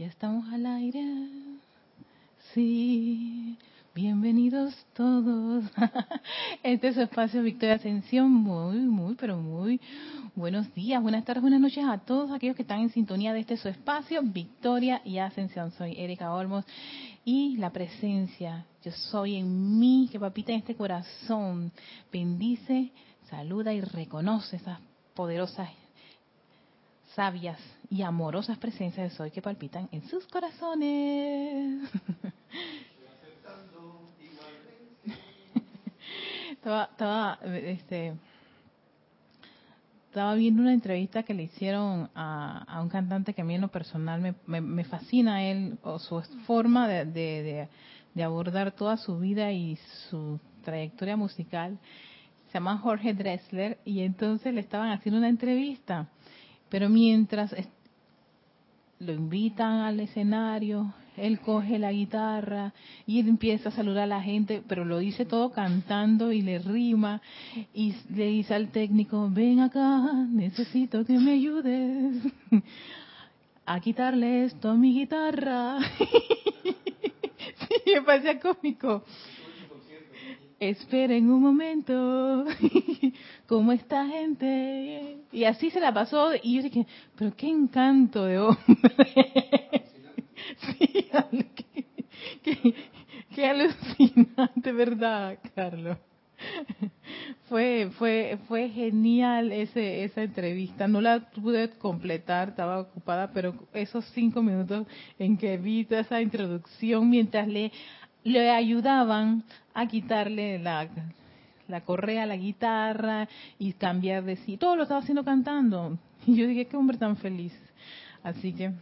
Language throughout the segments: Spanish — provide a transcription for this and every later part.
Ya estamos al aire. Sí, bienvenidos todos. Este es su espacio Victoria Ascensión. Muy, muy, pero muy buenos días, buenas tardes, buenas noches a todos aquellos que están en sintonía de este su espacio Victoria y Ascensión. Soy Erika Olmos y la presencia, yo soy en mí, que papita en este corazón, bendice, saluda y reconoce esas poderosas sabias y amorosas presencias de Soy que palpitan en sus corazones. estaba, estaba, este, estaba viendo una entrevista que le hicieron a, un cantante que a mí en lo personal me, me, fascina él, o su forma de, de, de, abordar toda su vida y su trayectoria musical. Se llama Jorge Dressler y entonces le estaban haciendo una entrevista pero mientras lo invitan al escenario, él coge la guitarra y empieza a saludar a la gente, pero lo dice todo cantando y le rima y le dice al técnico, ven acá, necesito que me ayudes a quitarle esto a mi guitarra. sí, me parecía cómico esperen un momento, ¿cómo está gente? Y así se la pasó y yo dije, pero qué encanto de hombre. sí, qué, alucinante, ¿verdad, Carlos? fue fue fue genial ese esa entrevista no la pude completar estaba ocupada pero esos cinco minutos en que vi toda esa introducción mientras le le ayudaban a quitarle la, la correa la guitarra y cambiar de sí. Todo lo estaba haciendo cantando. Y yo dije, qué hombre tan feliz. Así que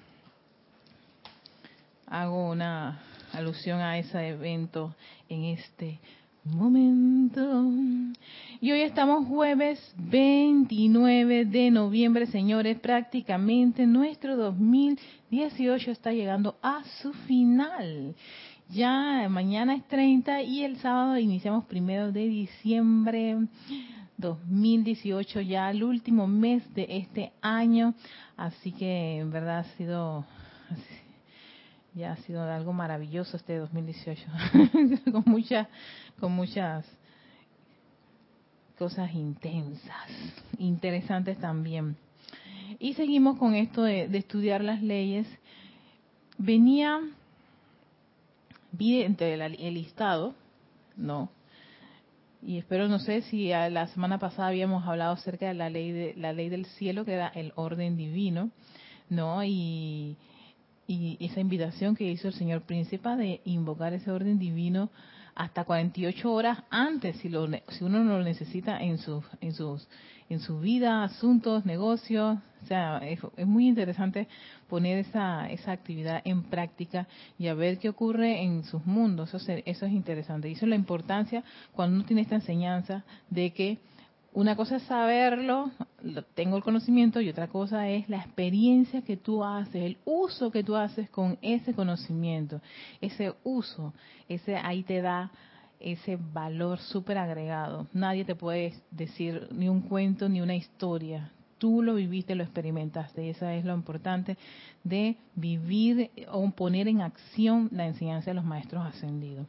hago una alusión a ese evento en este momento. Y hoy estamos jueves 29 de noviembre, señores. Prácticamente nuestro 2018 está llegando a su final. Ya mañana es 30 y el sábado iniciamos primero de diciembre 2018, ya el último mes de este año. Así que en verdad ha sido, ya ha sido algo maravilloso este 2018, con muchas, con muchas cosas intensas, interesantes también. Y seguimos con esto de, de estudiar las leyes. Venía vi entre el, listado, no, y espero no sé si la semana pasada habíamos hablado acerca de la ley de la ley del cielo que era el orden divino no y, y esa invitación que hizo el señor príncipe de invocar ese orden divino hasta 48 horas antes si lo si uno no lo necesita en sus en sus en su vida asuntos negocios o sea es, muy interesante poner esa, esa actividad en práctica y a ver qué ocurre en sus mundos. Eso, eso es interesante. Y eso es la importancia cuando uno tiene esta enseñanza de que una cosa es saberlo, tengo el conocimiento, y otra cosa es la experiencia que tú haces, el uso que tú haces con ese conocimiento. Ese uso, ese ahí te da ese valor súper agregado. Nadie te puede decir ni un cuento ni una historia tú lo viviste, lo experimentaste. Y eso es lo importante de vivir o poner en acción la enseñanza de los maestros ascendidos.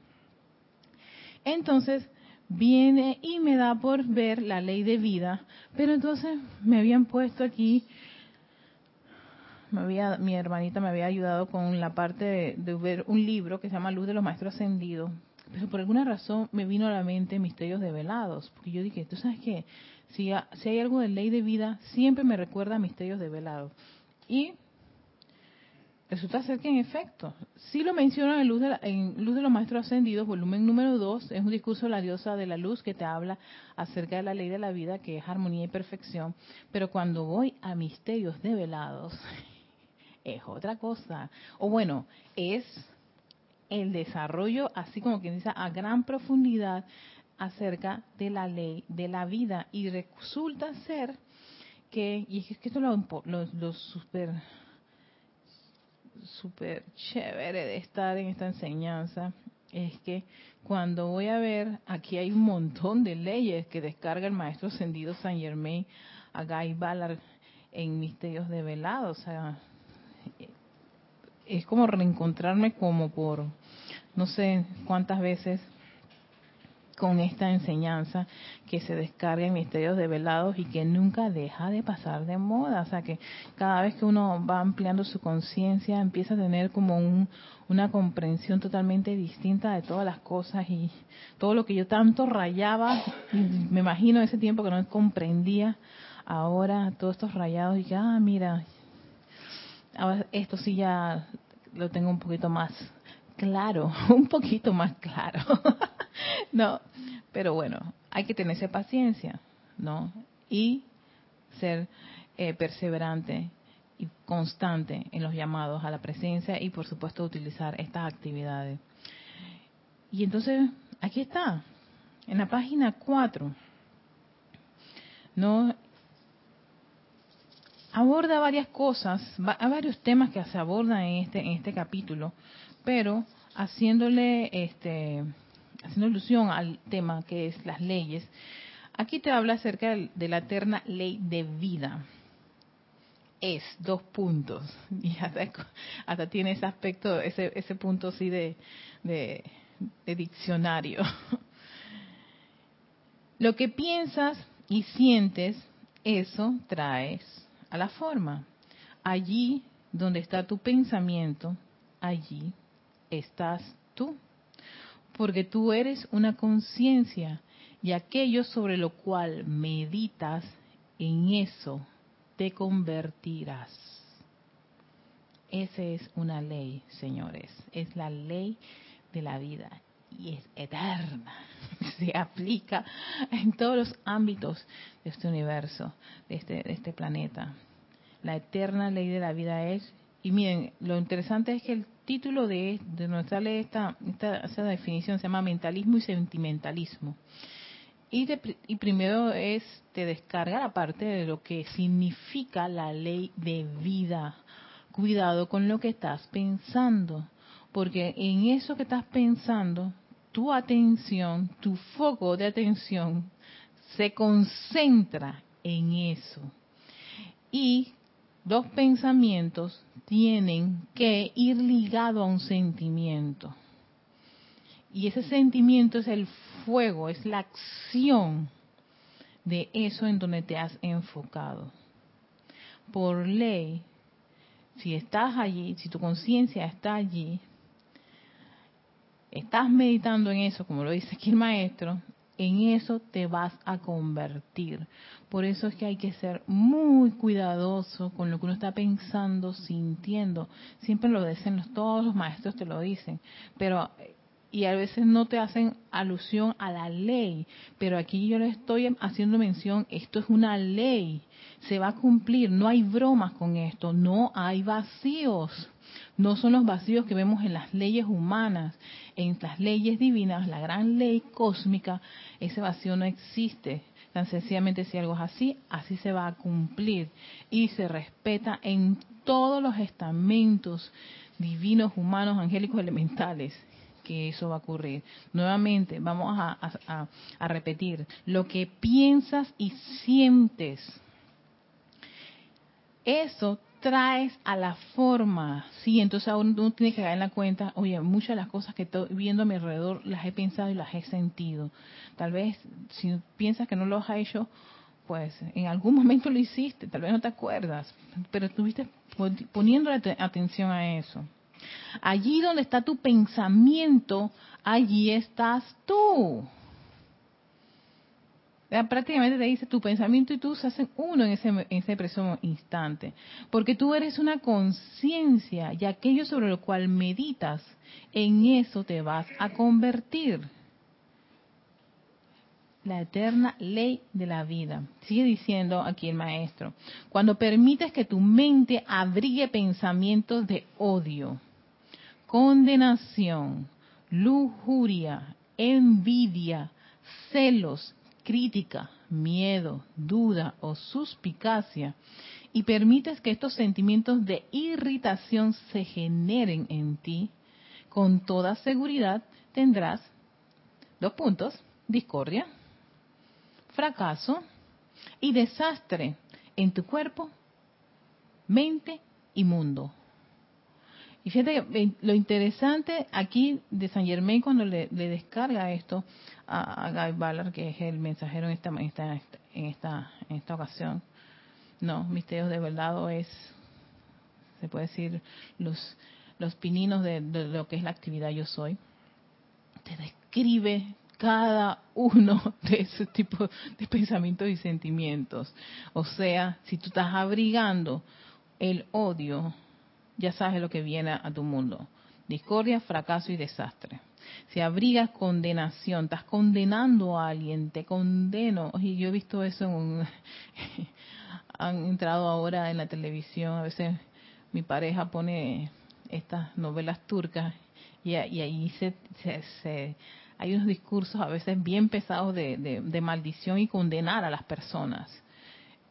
Entonces, viene y me da por ver la ley de vida, pero entonces me habían puesto aquí, me había, mi hermanita me había ayudado con la parte de, de ver un libro que se llama Luz de los Maestros Ascendidos, por alguna razón me vino a la mente Misterios Develados, porque yo dije, ¿tú sabes qué? Si, hay algo de ley de vida, siempre me recuerda a misterios develados. Y resulta ser que en efecto, sí lo menciona en Luz de, en Luz de los Maestros Ascendidos, volumen número 2, es un discurso de la diosa de la luz que te habla acerca de la ley de la vida, que es armonía y perfección, pero cuando voy a misterios develados, es otra cosa. O bueno, es el desarrollo, así como quien dice, a gran profundidad acerca de la ley de la vida. Y resulta ser que, y es que esto es lo, lo, super, super chévere de estar en esta enseñanza, es que cuando voy a ver, aquí hay un montón de leyes que descarga el maestro ascendido San Germain a Guy Ballard en Misterios de Velado, o sea, es como reencontrarme como por no sé cuántas veces con esta enseñanza que se descarga en misterios develados y que nunca deja de pasar de moda. O sea que cada vez que uno va ampliando su conciencia empieza a tener como un, una comprensión totalmente distinta de todas las cosas y todo lo que yo tanto rayaba, me imagino ese tiempo que no comprendía, ahora todos estos rayados y que, ah, mira, ahora esto sí ya lo tengo un poquito más claro, un poquito más claro. no, pero bueno, hay que tenerse paciencia, ¿no? Y ser eh, perseverante y constante en los llamados a la presencia y por supuesto utilizar estas actividades. Y entonces, aquí está, en la página 4, ¿no? Aborda varias cosas, varios temas que se abordan en este, en este capítulo, pero haciéndole este haciendo alusión al tema que es las leyes, aquí te habla acerca de la eterna ley de vida. Es, dos puntos. Y hasta, tiene ese aspecto, ese, ese punto así de, de diccionario. Lo que piensas y sientes, eso traes a la forma. Allí donde está tu pensamiento, allí estás tú porque tú eres una conciencia y aquello sobre lo cual meditas, en eso te convertirás. Esa es una ley, señores, es la ley de la vida y es eterna. Se aplica en todos los ámbitos de este universo, de este, de este planeta. La eterna ley de la vida es, y miren, lo interesante es que el título de, de nuestra ley, esta, esta, definición se llama mentalismo y sentimentalismo. Y, y primero es, te descarga la parte de lo que significa la ley de vida. Cuidado con lo que estás pensando, porque en eso que estás pensando, tu atención, tu foco de atención se concentra en eso. Y dos pensamientos tienen que ir ligados a un sentimiento. Y ese sentimiento es el fuego, es la acción de eso en donde te has enfocado. Por ley, si estás allí, si tu conciencia está allí, estás meditando en eso, como lo dice aquí el maestro, en eso te vas a convertir. Por eso es que hay que ser muy cuidadoso con lo que uno está pensando, sintiendo. Siempre lo dicen, todos los maestros te lo dicen, pero y a veces no te hacen alusión a la ley, pero aquí yo le estoy haciendo mención, esto es una ley, se va a cumplir, no hay bromas con esto, no hay vacíos. No son los vacíos que vemos en las leyes humanas, en las leyes divinas, la gran ley cósmica, ese vacío no existe. Tan sencillamente si algo es así, así se va a cumplir y se respeta en todos los estamentos divinos, humanos, angélicos, elementales que eso va a ocurrir. Nuevamente, vamos a, a repetir, lo que piensas y sientes, eso traes a la forma, sí, entonces uno tiene que dar en la cuenta, oye, muchas de las cosas que estoy viendo a mi alrededor las he pensado y las he sentido. Tal vez si piensas que no lo has hecho, pues en algún momento lo hiciste, tal vez no te acuerdas, pero estuviste poniendo atención a eso. Allí donde está tu pensamiento, allí estás tú prácticamente te dice tu pensamiento y tú se hacen uno en ese, en ese instante. Porque tú eres una conciencia y aquello sobre lo cual meditas, en eso te vas a convertir. La eterna ley de la vida. Sigue diciendo aquí el maestro. Cuando permites que tu mente abrigue pensamientos de odio, condenación, lujuria, envidia, celos, crítica, miedo, duda o suspicacia y permites que estos sentimientos de irritación se generen en ti, con toda seguridad tendrás dos puntos, discordia, fracaso y desastre en tu cuerpo, mente y mundo. Y fíjate que lo interesante aquí de San Germain cuando le, descarga esto a, Guy Ballard, que es el mensajero en esta, en esta, en esta, ocasión, no, Misterios de Verdad es, se puede decir, los, los pininos de, de lo que es la actividad Yo Soy, te describe cada uno de ese tipo de pensamientos y sentimientos. O sea, si tú estás abrigando el odio, ya sabes lo que viene a tu mundo. Discordia, fracaso y desastre. Si abrigas condenación, estás condenando a alguien, te condeno. Y yo he visto eso en un... han entrado ahora en la televisión, a veces mi pareja pone estas novelas turcas y, ahí se, se, hay unos discursos a veces bien pesados de, de maldición y condenar a las personas.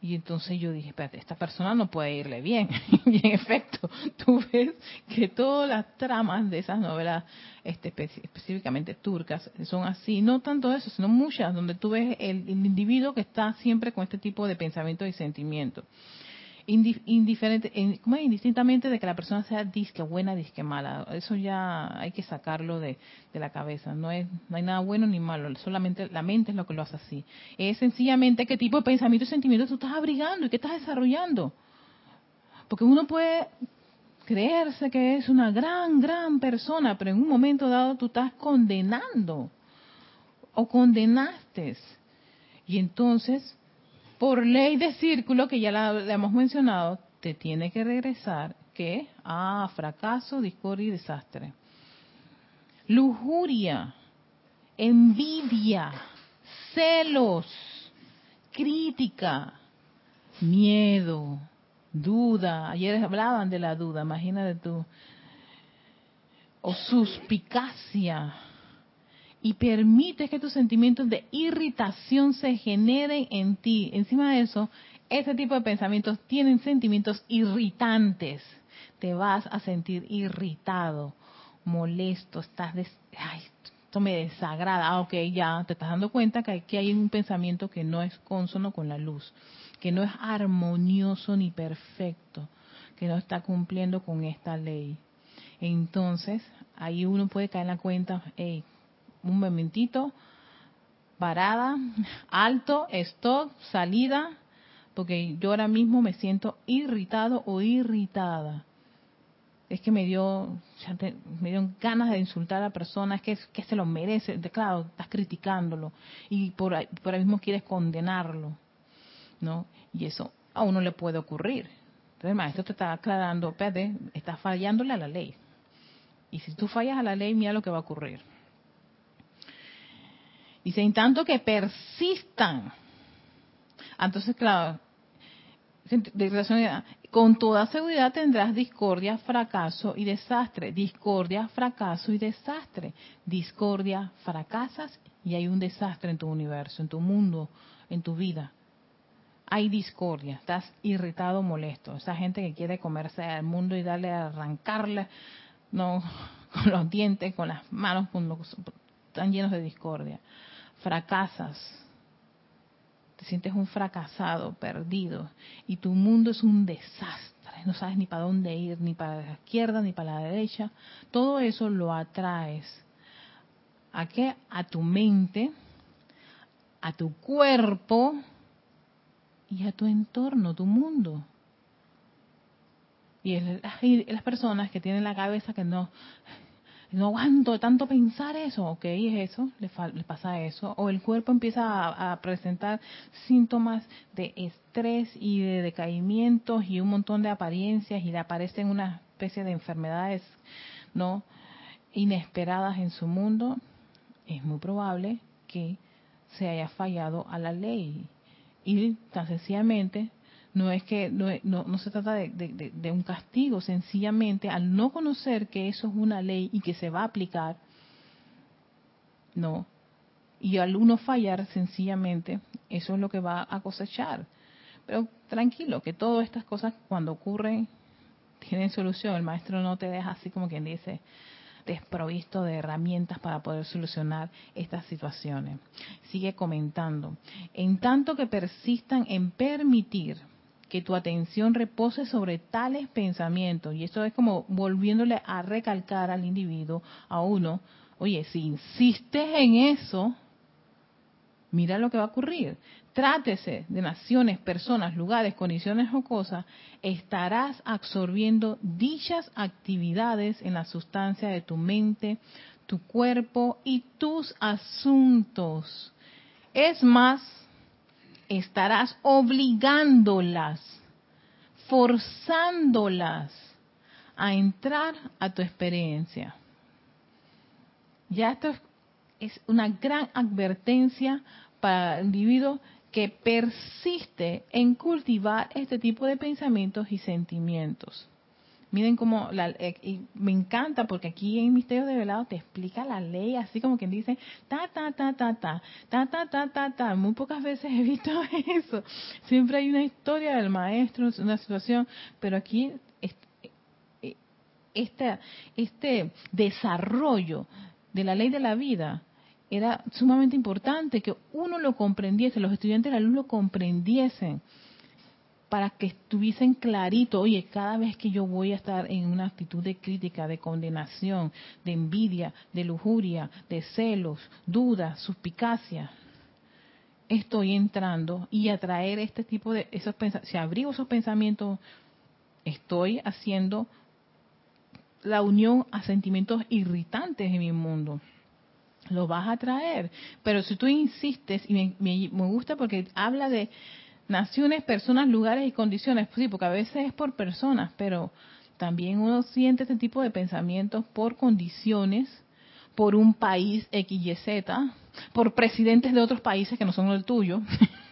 Y entonces yo dije, espérate, esta persona no puede irle bien. y en efecto, tú ves que todas las tramas de esas novelas, este, específicamente turcas, son así. No tanto eso, sino muchas, donde tú ves el, individuo que está siempre con este tipo de pensamientos y sentimientos indiferente, indistintamente de que la persona sea disque buena, disque mala. Eso ya hay que sacarlo de, la cabeza. No, es, no hay nada bueno ni malo, solamente la mente es lo que lo hace así. Es sencillamente qué tipo de pensamiento y sentimiento tú estás abrigando y qué estás desarrollando. Porque uno puede creerse que es una gran, gran persona, pero en un momento dado tú estás condenando o condenaste. Y entonces por ley de círculo, que ya la, hemos mencionado, te tiene que regresar que ah, fracaso, discordia y desastre. Lujuria, envidia, celos, crítica, miedo, duda. Ayer hablaban de la duda, imagínate tú. O suspicacia, y permites que tus sentimientos de irritación se generen en ti. Encima de eso, ese tipo de pensamientos tienen sentimientos irritantes. Te vas a sentir irritado, molesto, estás... Ay, esto me desagrada. Ah, ok, ya te estás dando cuenta que aquí hay un pensamiento que no es consono con la luz, que no es armonioso ni perfecto, que no está cumpliendo con esta ley. Entonces, ahí uno puede caer en la cuenta, hey, un momentito, parada, alto, stop, salida, porque yo ahora mismo me siento irritado o irritada. Es que me dio, me dio ganas de insultar a la persona, es que, que se lo merece. Claro, estás criticándolo y por ahí, por ahí mismo quieres condenarlo, ¿no? Y eso a uno le puede ocurrir. Entonces el maestro te está aclarando, espérate, estás fallándole a la ley. Y si tú fallas a la ley, mira lo que va a ocurrir. Dice, en tanto que persistan. Entonces, claro, con toda seguridad tendrás discordia, fracaso y desastre. Discordia, fracaso y desastre. Discordia, fracasas y hay un desastre en tu universo, en tu mundo, en tu vida. Hay discordia, estás irritado, molesto. Esa gente que quiere comerse al mundo y darle a arrancarle, no, con los dientes, con las manos, con los, están llenos de discordia fracasas, te sientes un fracasado, perdido, y tu mundo es un desastre, no sabes ni para dónde ir, ni para la izquierda, ni para la derecha, todo eso lo atraes. ¿A qué? A tu mente, a tu cuerpo y a tu entorno, tu mundo. Y, las personas que tienen la cabeza que no, no aguanto tanto pensar eso, ok, es eso, le, pasa eso, o el cuerpo empieza a, presentar síntomas de estrés y de decaimientos y un montón de apariencias y le aparecen una especie de enfermedades, ¿no? Inesperadas en su mundo, es muy probable que se haya fallado a la ley. Y tan sencillamente no es que no, no, se trata de, un castigo, sencillamente al no conocer que eso es una ley y que se va a aplicar, no. Y al uno fallar, sencillamente, eso es lo que va a cosechar. Pero tranquilo, que todas estas cosas cuando ocurren tienen solución. El maestro no te deja así como quien dice desprovisto de herramientas para poder solucionar estas situaciones. Sigue comentando. En tanto que persistan en permitir que tu atención repose sobre tales pensamientos. Y esto es como volviéndole a recalcar al individuo, a uno, oye, si insistes en eso, mira lo que va a ocurrir. Trátese de naciones, personas, lugares, condiciones o cosas, estarás absorbiendo dichas actividades en la sustancia de tu mente, tu cuerpo y tus asuntos. Es más, estarás obligándolas, forzándolas a entrar a tu experiencia. Ya esto es una gran advertencia para el individuo que persiste en cultivar este tipo de pensamientos y sentimientos. Miren cómo, la, eh, me encanta porque aquí en Misterio de Velado te explica la ley, así como quien dice, ta, ta, ta, ta, ta, ta, ta, ta, ta, ta. Muy pocas veces he visto eso. Siempre hay una historia del maestro, una situación, pero aquí eh, este, este desarrollo de la ley de la vida era sumamente importante que uno lo comprendiese, los estudiantes de la luz lo comprendiesen para que estuviesen clarito, oye, cada vez que yo voy a estar en una actitud de crítica, de condenación, de envidia, de lujuria, de celos, dudas, suspicacia, estoy entrando y a traer este tipo de esos pensamientos, si abrigo esos pensamientos, estoy haciendo la unión a sentimientos irritantes en mi mundo. Lo vas a traer. Pero si tú insistes, y me, me gusta porque habla de naciones, personas, lugares y condiciones. Sí, porque a veces es por personas, pero también uno siente este tipo de pensamientos por condiciones, por un país XYZ, por presidentes de otros países que no son el tuyo,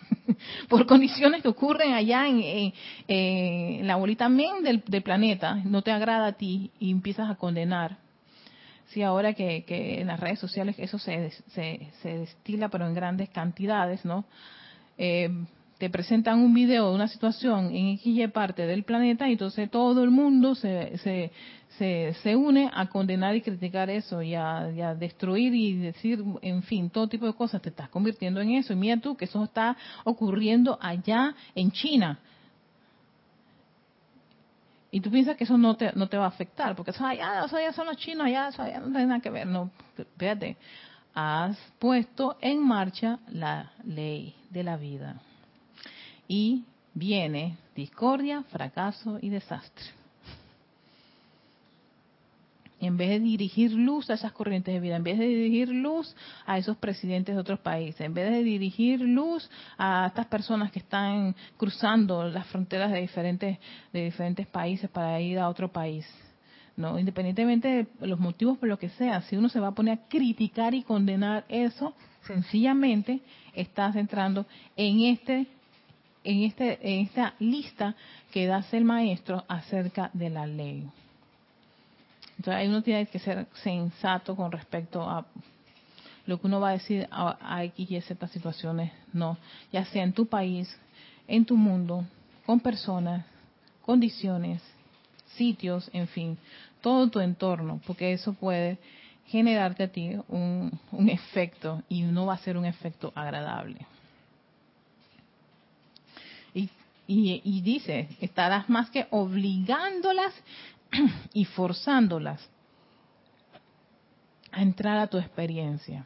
por condiciones que ocurren allá en, la bolita men del, planeta, no te agrada a ti y empiezas a condenar. Sí, ahora que, en las redes sociales eso se, se, se destila, pero en grandes cantidades, ¿no? Eh, te presentan un video de una situación en XY parte del planeta y entonces todo el mundo se, se, se, une a condenar y criticar eso y a, a, destruir y decir, en fin, todo tipo de cosas. Te estás convirtiendo en eso. Y mira tú que eso está ocurriendo allá en China. Y tú piensas que eso no te, no te va a afectar, porque eso allá, eso allá son los chinos, allá, eso allá no tiene nada que ver. No, fíjate, has puesto en marcha la ley de la vida y viene discordia, fracaso y desastre. En vez de dirigir luz a esas corrientes de vida, en vez de dirigir luz a esos presidentes de otros países, en vez de dirigir luz a estas personas que están cruzando las fronteras de diferentes, de diferentes países para ir a otro país. No, independientemente de los motivos por lo que sea, si uno se va a poner a criticar y condenar eso, sencillamente estás entrando en este en, este, en esta lista que da el maestro acerca de la ley. Entonces uno tiene que ser sensato con respecto a lo que uno va a decir a, X y Z situaciones, no, ya sea en tu país, en tu mundo, con personas, condiciones, sitios, en fin, todo tu entorno, porque eso puede generarte a ti un, un efecto y no va a ser un efecto agradable. Y, dice, estarás más que obligándolas y forzándolas a entrar a tu experiencia.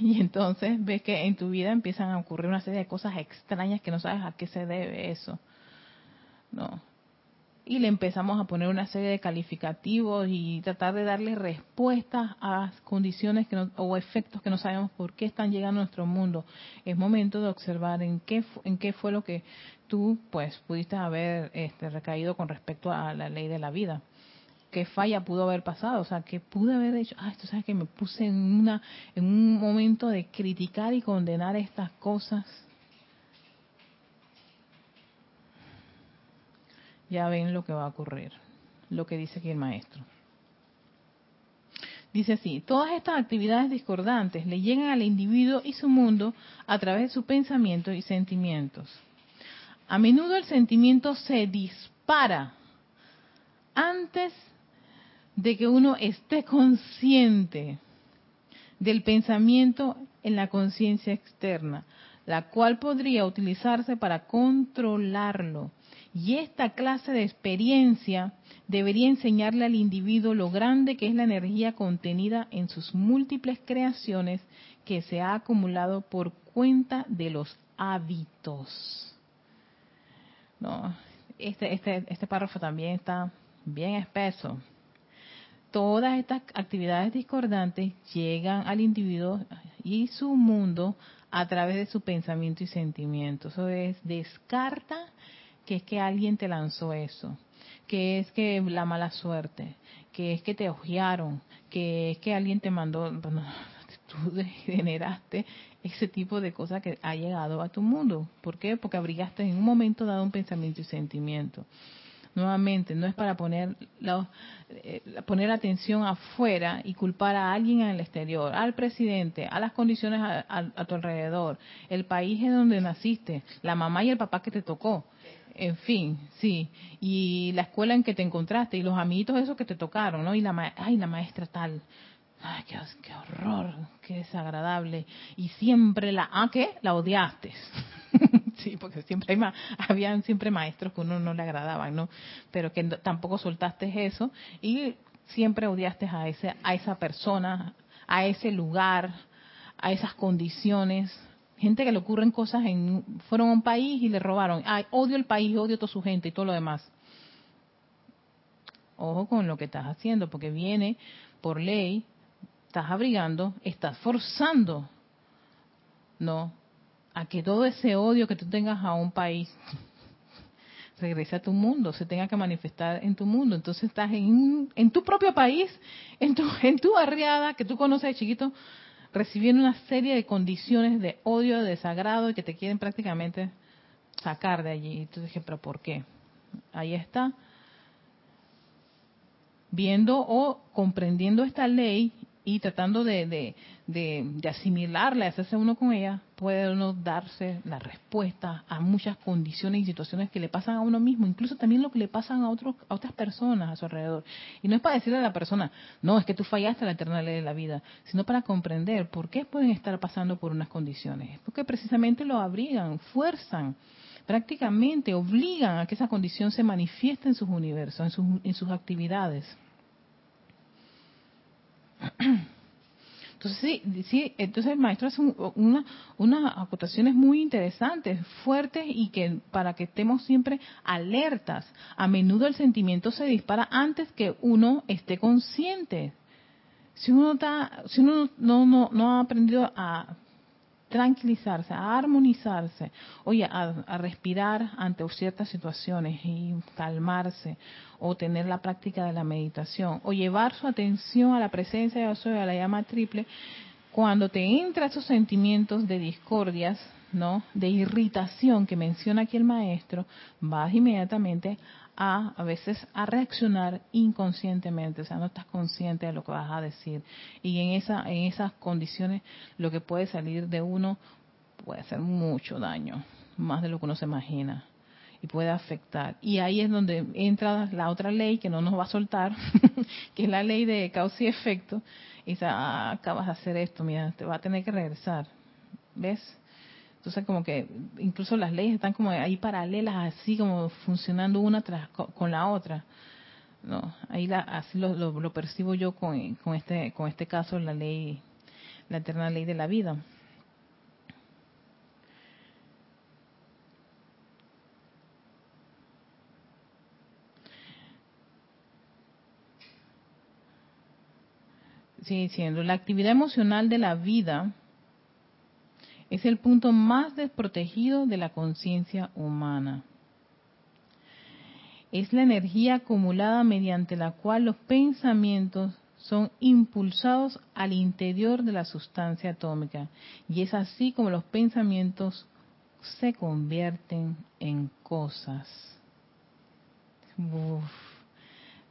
Y entonces ves que en tu vida empiezan a ocurrir una serie de cosas extrañas que no sabes a qué se debe eso. No, y le empezamos a poner una serie de calificativos y tratar de darle respuestas a condiciones que o efectos que no sabemos por qué están llegando a nuestro mundo. Es momento de observar en qué en qué fue lo que tú pues pudiste haber este, recaído con respecto a la ley de la vida. ¿Qué falla pudo haber pasado? O sea, que pude haber dicho, ah, esto sabes que me puse en una en un momento de criticar y condenar estas cosas ya ven lo que va a ocurrir, lo que dice aquí el maestro. Dice así, todas estas actividades discordantes le llegan al individuo y su mundo a través de su pensamiento y sentimientos. A menudo el sentimiento se dispara antes de que uno esté consciente del pensamiento en la conciencia externa. la cual podría utilizarse para controlarlo. Y esta clase de experiencia debería enseñarle al individuo lo grande que es la energía contenida en sus múltiples creaciones que se ha acumulado por cuenta de los hábitos. No, este, este, este párrafo también está bien espeso. Todas estas actividades discordantes llegan al individuo y su mundo a través de su pensamiento y sentimiento. Eso es, descarta que es que alguien te lanzó eso, que es que la mala suerte, que es que te ojearon, que es que alguien te mandó, bueno, tú generaste ese tipo de cosas que ha llegado a tu mundo. ¿Por qué? Porque abrigaste en un momento dado un pensamiento y sentimiento. Nuevamente, no es para poner, eh, poner atención afuera y culpar a alguien en el exterior, al presidente, a las condiciones a tu alrededor, el país en donde naciste, la mamá y el papá que te tocó en fin, sí, y la escuela en que te encontraste y los amiguitos esos que te tocaron, ¿no? Y la ay, la maestra tal. Ay, qué, qué horror, qué desagradable. Y siempre la, ¿ah, qué? La odiaste. sí, porque siempre hay habían siempre maestros que uno no le agradaban, ¿no? Pero que tampoco soltaste eso y siempre odiaste a ese a esa persona, a ese lugar, a esas condiciones, gente que le ocurren cosas en fueron a un país y le robaron. Ay odio el país odio a toda su gente y todo lo demás. Ojo con lo que estás haciendo porque viene por ley estás abrigando estás forzando no a que todo ese odio que tú tengas a un país regrese a tu mundo, se tenga que manifestar en tu mundo. Entonces estás en, en tu propio país, en tu, en tu barriada que tú conoces de chiquito, recibiendo una serie de condiciones de odio, de desagrado y que te quieren prácticamente sacar de allí. Entonces dije, pero ¿por qué? Ahí está. Viendo o comprendiendo esta ley y tratando de, de, de, asimilarla, hacerse uno con ella, puede uno darse la respuesta a muchas condiciones y situaciones que le pasan a uno mismo, incluso también lo que le pasan a, otros, a otras personas a su alrededor. Y no es para decirle a la persona, no, es que tú fallaste la eterna ley de la vida, sino para comprender por qué pueden estar pasando por unas condiciones. Porque precisamente lo abrigan, fuerzan, prácticamente obligan a que esa condición se manifieste en sus universos, en sus, en sus actividades. Entonces, sí, sí, entonces el maestro hace una, unas acotaciones muy interesantes, fuertes y que para que estemos siempre alertas. A menudo el sentimiento se dispara antes que uno esté consciente. Si uno, está, si uno no, no, no ha aprendido a tranquilizarse, a armonizarse, oye, a, respirar ante ciertas situaciones y calmarse, o tener la práctica de la meditación, o llevar su atención a la presencia de de la llama triple, cuando te entran esos sentimientos de discordias, ¿no? De irritación que menciona aquí el maestro, vas inmediatamente a a veces a reaccionar inconscientemente, o sea, no estás consciente de lo que vas a decir y en esa en esas condiciones lo que puede salir de uno puede hacer mucho daño, más de lo que uno se imagina y puede afectar. Y ahí es donde entra la otra ley que no nos va a soltar, que es la ley de causa y efecto. Y dice, ah, acabas de hacer esto, mira, te va a tener que regresar. ¿Ves? Entonces como que incluso las leyes están como ahí paralelas, así como funcionando una tras con la otra. No, ahí la, así lo, lo, percibo yo con, con este con este caso la ley, la eterna ley de la vida. Sigue diciendo, la actividad emocional de la vida es el punto más desprotegido de la conciencia humana. Es la energía acumulada mediante la cual los pensamientos son impulsados al interior de la sustancia atómica. Y es así como los pensamientos se convierten en cosas.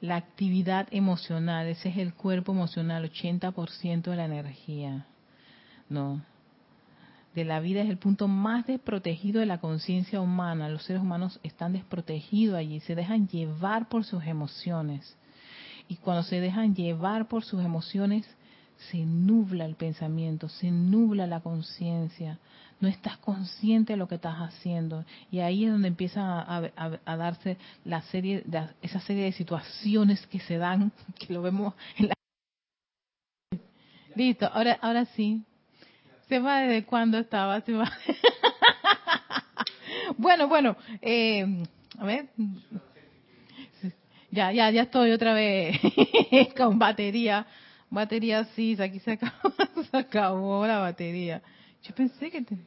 La actividad emocional, ese es el cuerpo emocional, 80% de la energía. No, de la vida es el punto más desprotegido de la conciencia humana. Los seres humanos están desprotegidos allí, se dejan llevar por sus emociones. Y cuando se dejan llevar por sus emociones, se nubla el pensamiento, se nubla la conciencia, no estás consciente de lo que estás haciendo y ahí es donde empieza a, darse la serie, esa serie de situaciones que se dan, que lo vemos en la... Listo, ahora, ahora sí. Se va desde cuándo estaba, se va. bueno, bueno, eh, a ver. Ya, ya, ya estoy otra vez con batería. Batería sí, aquí se acabó, se acabó la batería. Yo pensé que te...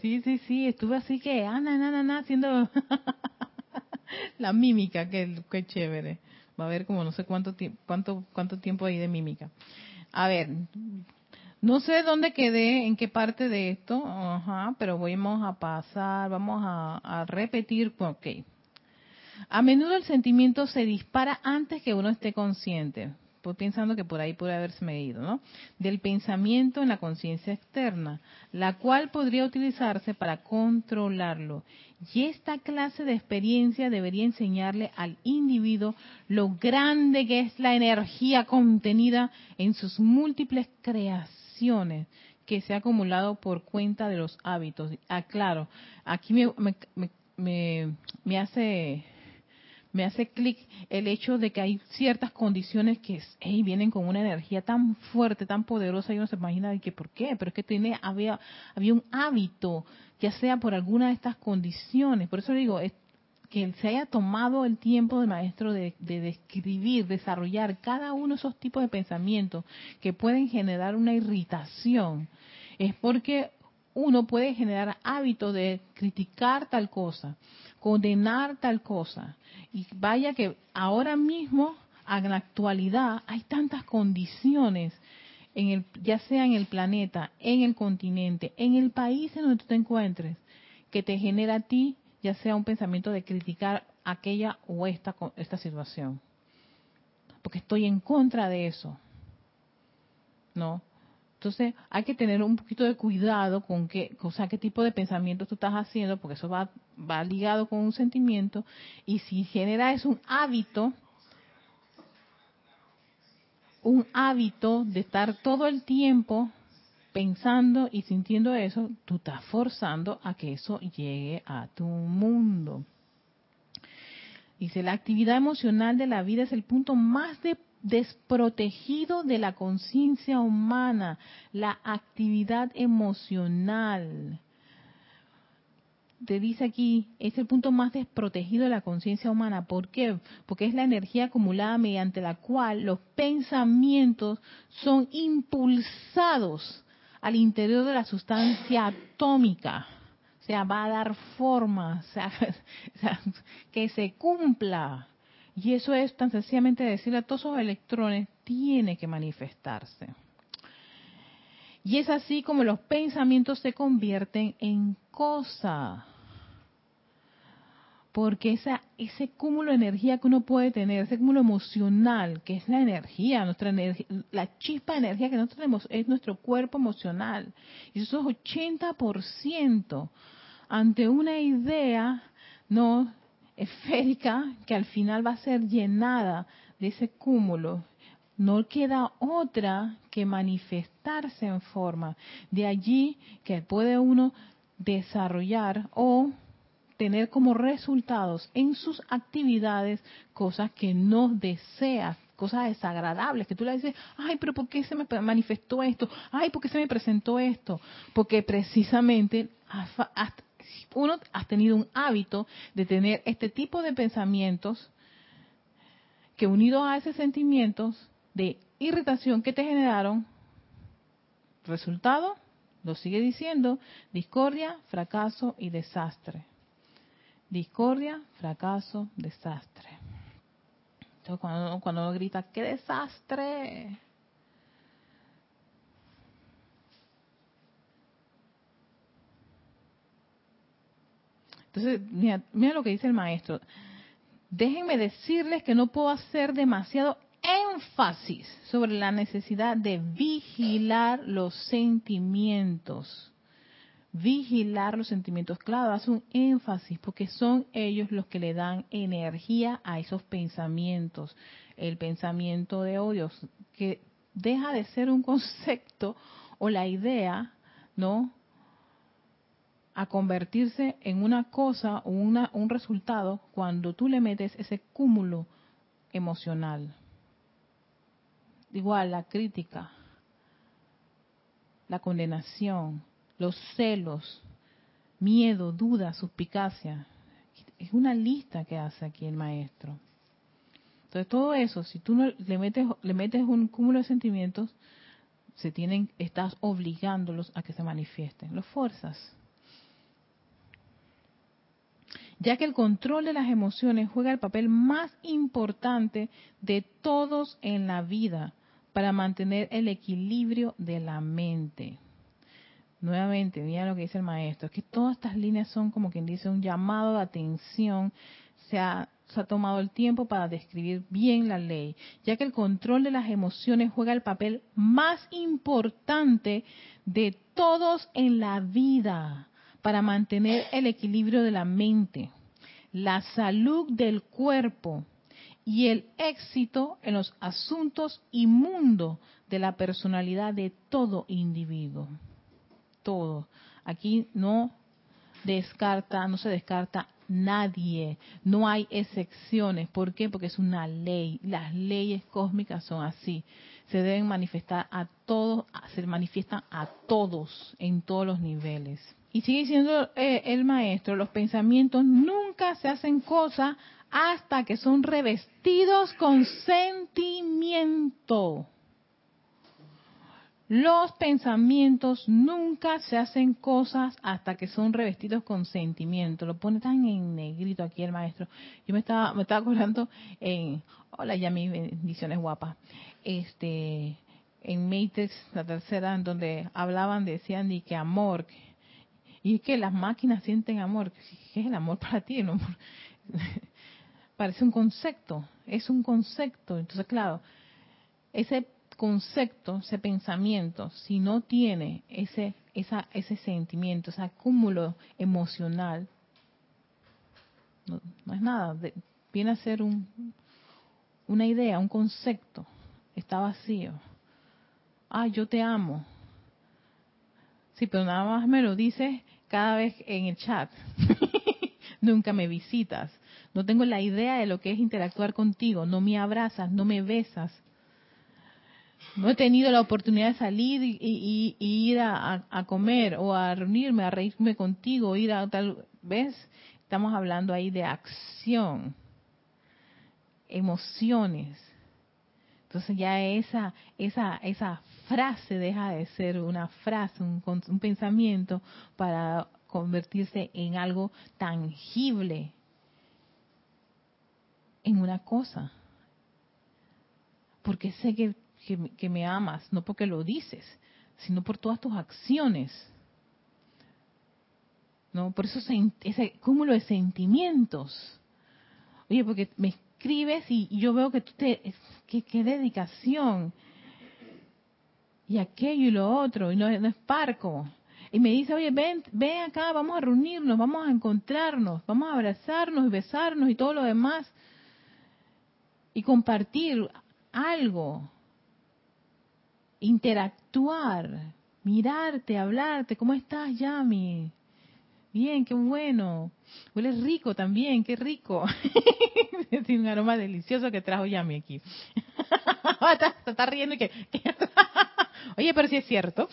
Sí, sí, sí, estuve así que, anda, anda, anda, haciendo la mímica, que, que chévere. Va a ver como no sé cuánto, cuánto, cuánto tiempo hay de mímica. A ver, no sé dónde quedé, en qué parte de esto, ajá, pero vamos a pasar, vamos a, repetir, ok. A menudo el sentimiento se dispara antes que uno esté consciente pues pensando que por ahí puede haberse medido, ¿no? Del pensamiento en la conciencia externa, la cual podría utilizarse para controlarlo. Y esta clase de experiencia debería enseñarle al individuo lo grande que es la energía contenida en sus múltiples creaciones que se ha acumulado por cuenta de los hábitos. Aclaro, aquí me, me, me, hace me hace clic el hecho de que hay ciertas condiciones que vienen con una energía tan fuerte, tan poderosa, y uno se imagina de que por qué, pero es que tiene, había, había un hábito, ya sea por alguna de estas condiciones. Por eso digo, es, que se haya tomado el tiempo del maestro de, de describir, desarrollar cada uno de esos tipos de pensamientos que pueden generar una irritación, es porque uno puede generar hábito de criticar tal cosa, condenar tal cosa. Y vaya que ahora mismo, en la actualidad, hay tantas condiciones, en el, ya sea en el planeta, en el continente, en el país en donde tú te encuentres, que te genera a ti, ya sea un pensamiento de criticar aquella o esta, esta situación. Porque estoy en contra de eso. ¿No? Entonces hay que tener un poquito de cuidado con qué, o sea, qué tipo de pensamiento tú estás haciendo, porque eso va, va ligado con un sentimiento. Y si genera es un hábito, un hábito de estar todo el tiempo pensando y sintiendo eso, tú estás forzando a que eso llegue a tu mundo. Dice, la actividad emocional de la vida es el punto más de desprotegido de la conciencia humana, la actividad emocional. Te dice aquí, es el punto más desprotegido de la conciencia humana. ¿Por qué? Porque es la energía acumulada mediante la cual los pensamientos son impulsados al interior de la sustancia atómica. O sea, va a dar forma, o sea que se cumpla y eso es tan sencillamente decirle a todos esos electrones, tiene que manifestarse. Y es así como los pensamientos se convierten en cosa. Porque esa, ese cúmulo de energía que uno puede tener, ese cúmulo emocional, que es la energía, nuestra energía, la chispa de energía que nosotros tenemos, es nuestro cuerpo emocional. Y eso es 80% ante una idea, no esférica que al final va a ser llenada de ese cúmulo, no queda otra que manifestarse en forma. De allí que puede uno desarrollar o tener como resultados en sus actividades cosas que no desea, cosas desagradables, que tú le dices, ay, pero ¿por qué se me manifestó esto? Ay, ¿por qué se me presentó esto? Porque precisamente uno has tenido un hábito de tener este tipo de pensamientos que unidos a esos sentimientos de irritación que te generaron, resultado, lo sigue diciendo, discordia, fracaso y desastre. Discordia, fracaso, desastre. Entonces cuando, cuando uno grita, ¡qué desastre! Entonces, mira, mira lo que dice el maestro. Déjenme decirles que no puedo hacer demasiado énfasis sobre la necesidad de vigilar los sentimientos. Vigilar los sentimientos. Claro, hace un énfasis porque son ellos los que le dan energía a esos pensamientos. El pensamiento de odio, que deja de ser un concepto o la idea, ¿no? A convertirse en una cosa o una, un resultado cuando tú le metes ese cúmulo emocional. Igual la crítica, la condenación, los celos, miedo, duda, suspicacia. Es una lista que hace aquí el maestro. Entonces todo eso, si tú no le metes, le metes un cúmulo de sentimientos, se tienen, estás obligándolos a que se manifiesten, los fuerzas. Ya que el control de las emociones juega el papel más importante de todos en la vida para mantener el equilibrio de la mente. Nuevamente, mira lo que dice el maestro, es que todas estas líneas son como quien dice un llamado de atención, se ha, se ha tomado el tiempo para describir bien la ley, ya que el control de las emociones juega el papel más importante de todos en la vida para mantener el equilibrio de la mente, la salud del cuerpo y el éxito en los asuntos inmundos de la personalidad de todo individuo. Todo. Aquí no descarta, no se descarta nadie, no hay excepciones. ¿Por qué? Porque es una ley. Las leyes cósmicas son así. Se deben manifestar a todos, se manifiestan a todos en todos los niveles. Y sigue diciendo eh, el maestro, los pensamientos nunca se hacen cosas hasta que son revestidos con sentimiento. Los pensamientos nunca se hacen cosas hasta que son revestidos con sentimiento. Lo pone tan en negrito aquí el maestro. Yo me estaba, me estaba acordando en, hola ya mis bendiciones guapas, este, en Matrix, la tercera, en donde hablaban, decían y que amor, y que las máquinas sienten amor. ¿Qué es el amor para ti? El amor? Parece un concepto, es un concepto. Entonces, claro, ese concepto, ese pensamiento, si no tiene ese, esa, ese sentimiento, ese acúmulo emocional, no, es nada, viene a ser un, una idea, un concepto, está vacío. Ah, yo te amo. Sí, pero nada más me lo dices cada vez en el chat. Nunca me visitas. No tengo la idea de lo que es interactuar contigo. No me abrazas, no me besas. No he tenido la oportunidad de salir y, ir a, comer o a reunirme, a reírme contigo, ir a tal. ¿Ves? Estamos hablando ahí de acción, emociones. Entonces ya esa, esa, esa frase deja de ser una frase, un, un pensamiento para convertirse en algo tangible, en una cosa. Porque sé que que, me amas, no porque lo dices, sino por todas tus acciones. ¿No? Por eso ese cúmulo de sentimientos. Oye, porque me escribes y, yo veo que tú te... Qué, dedicación. Y aquello y lo otro, y no, no es parco. Y me dice, oye, ven, ven acá, vamos a reunirnos, vamos a encontrarnos, vamos a abrazarnos y besarnos y todo lo demás. Y compartir algo interactuar, mirarte, hablarte. ¿Cómo estás, Yami? Bien, qué bueno. Huele rico también, qué rico. Tiene un aroma delicioso que trajo Yami aquí. Está riendo y que... Oye, pero sí es cierto.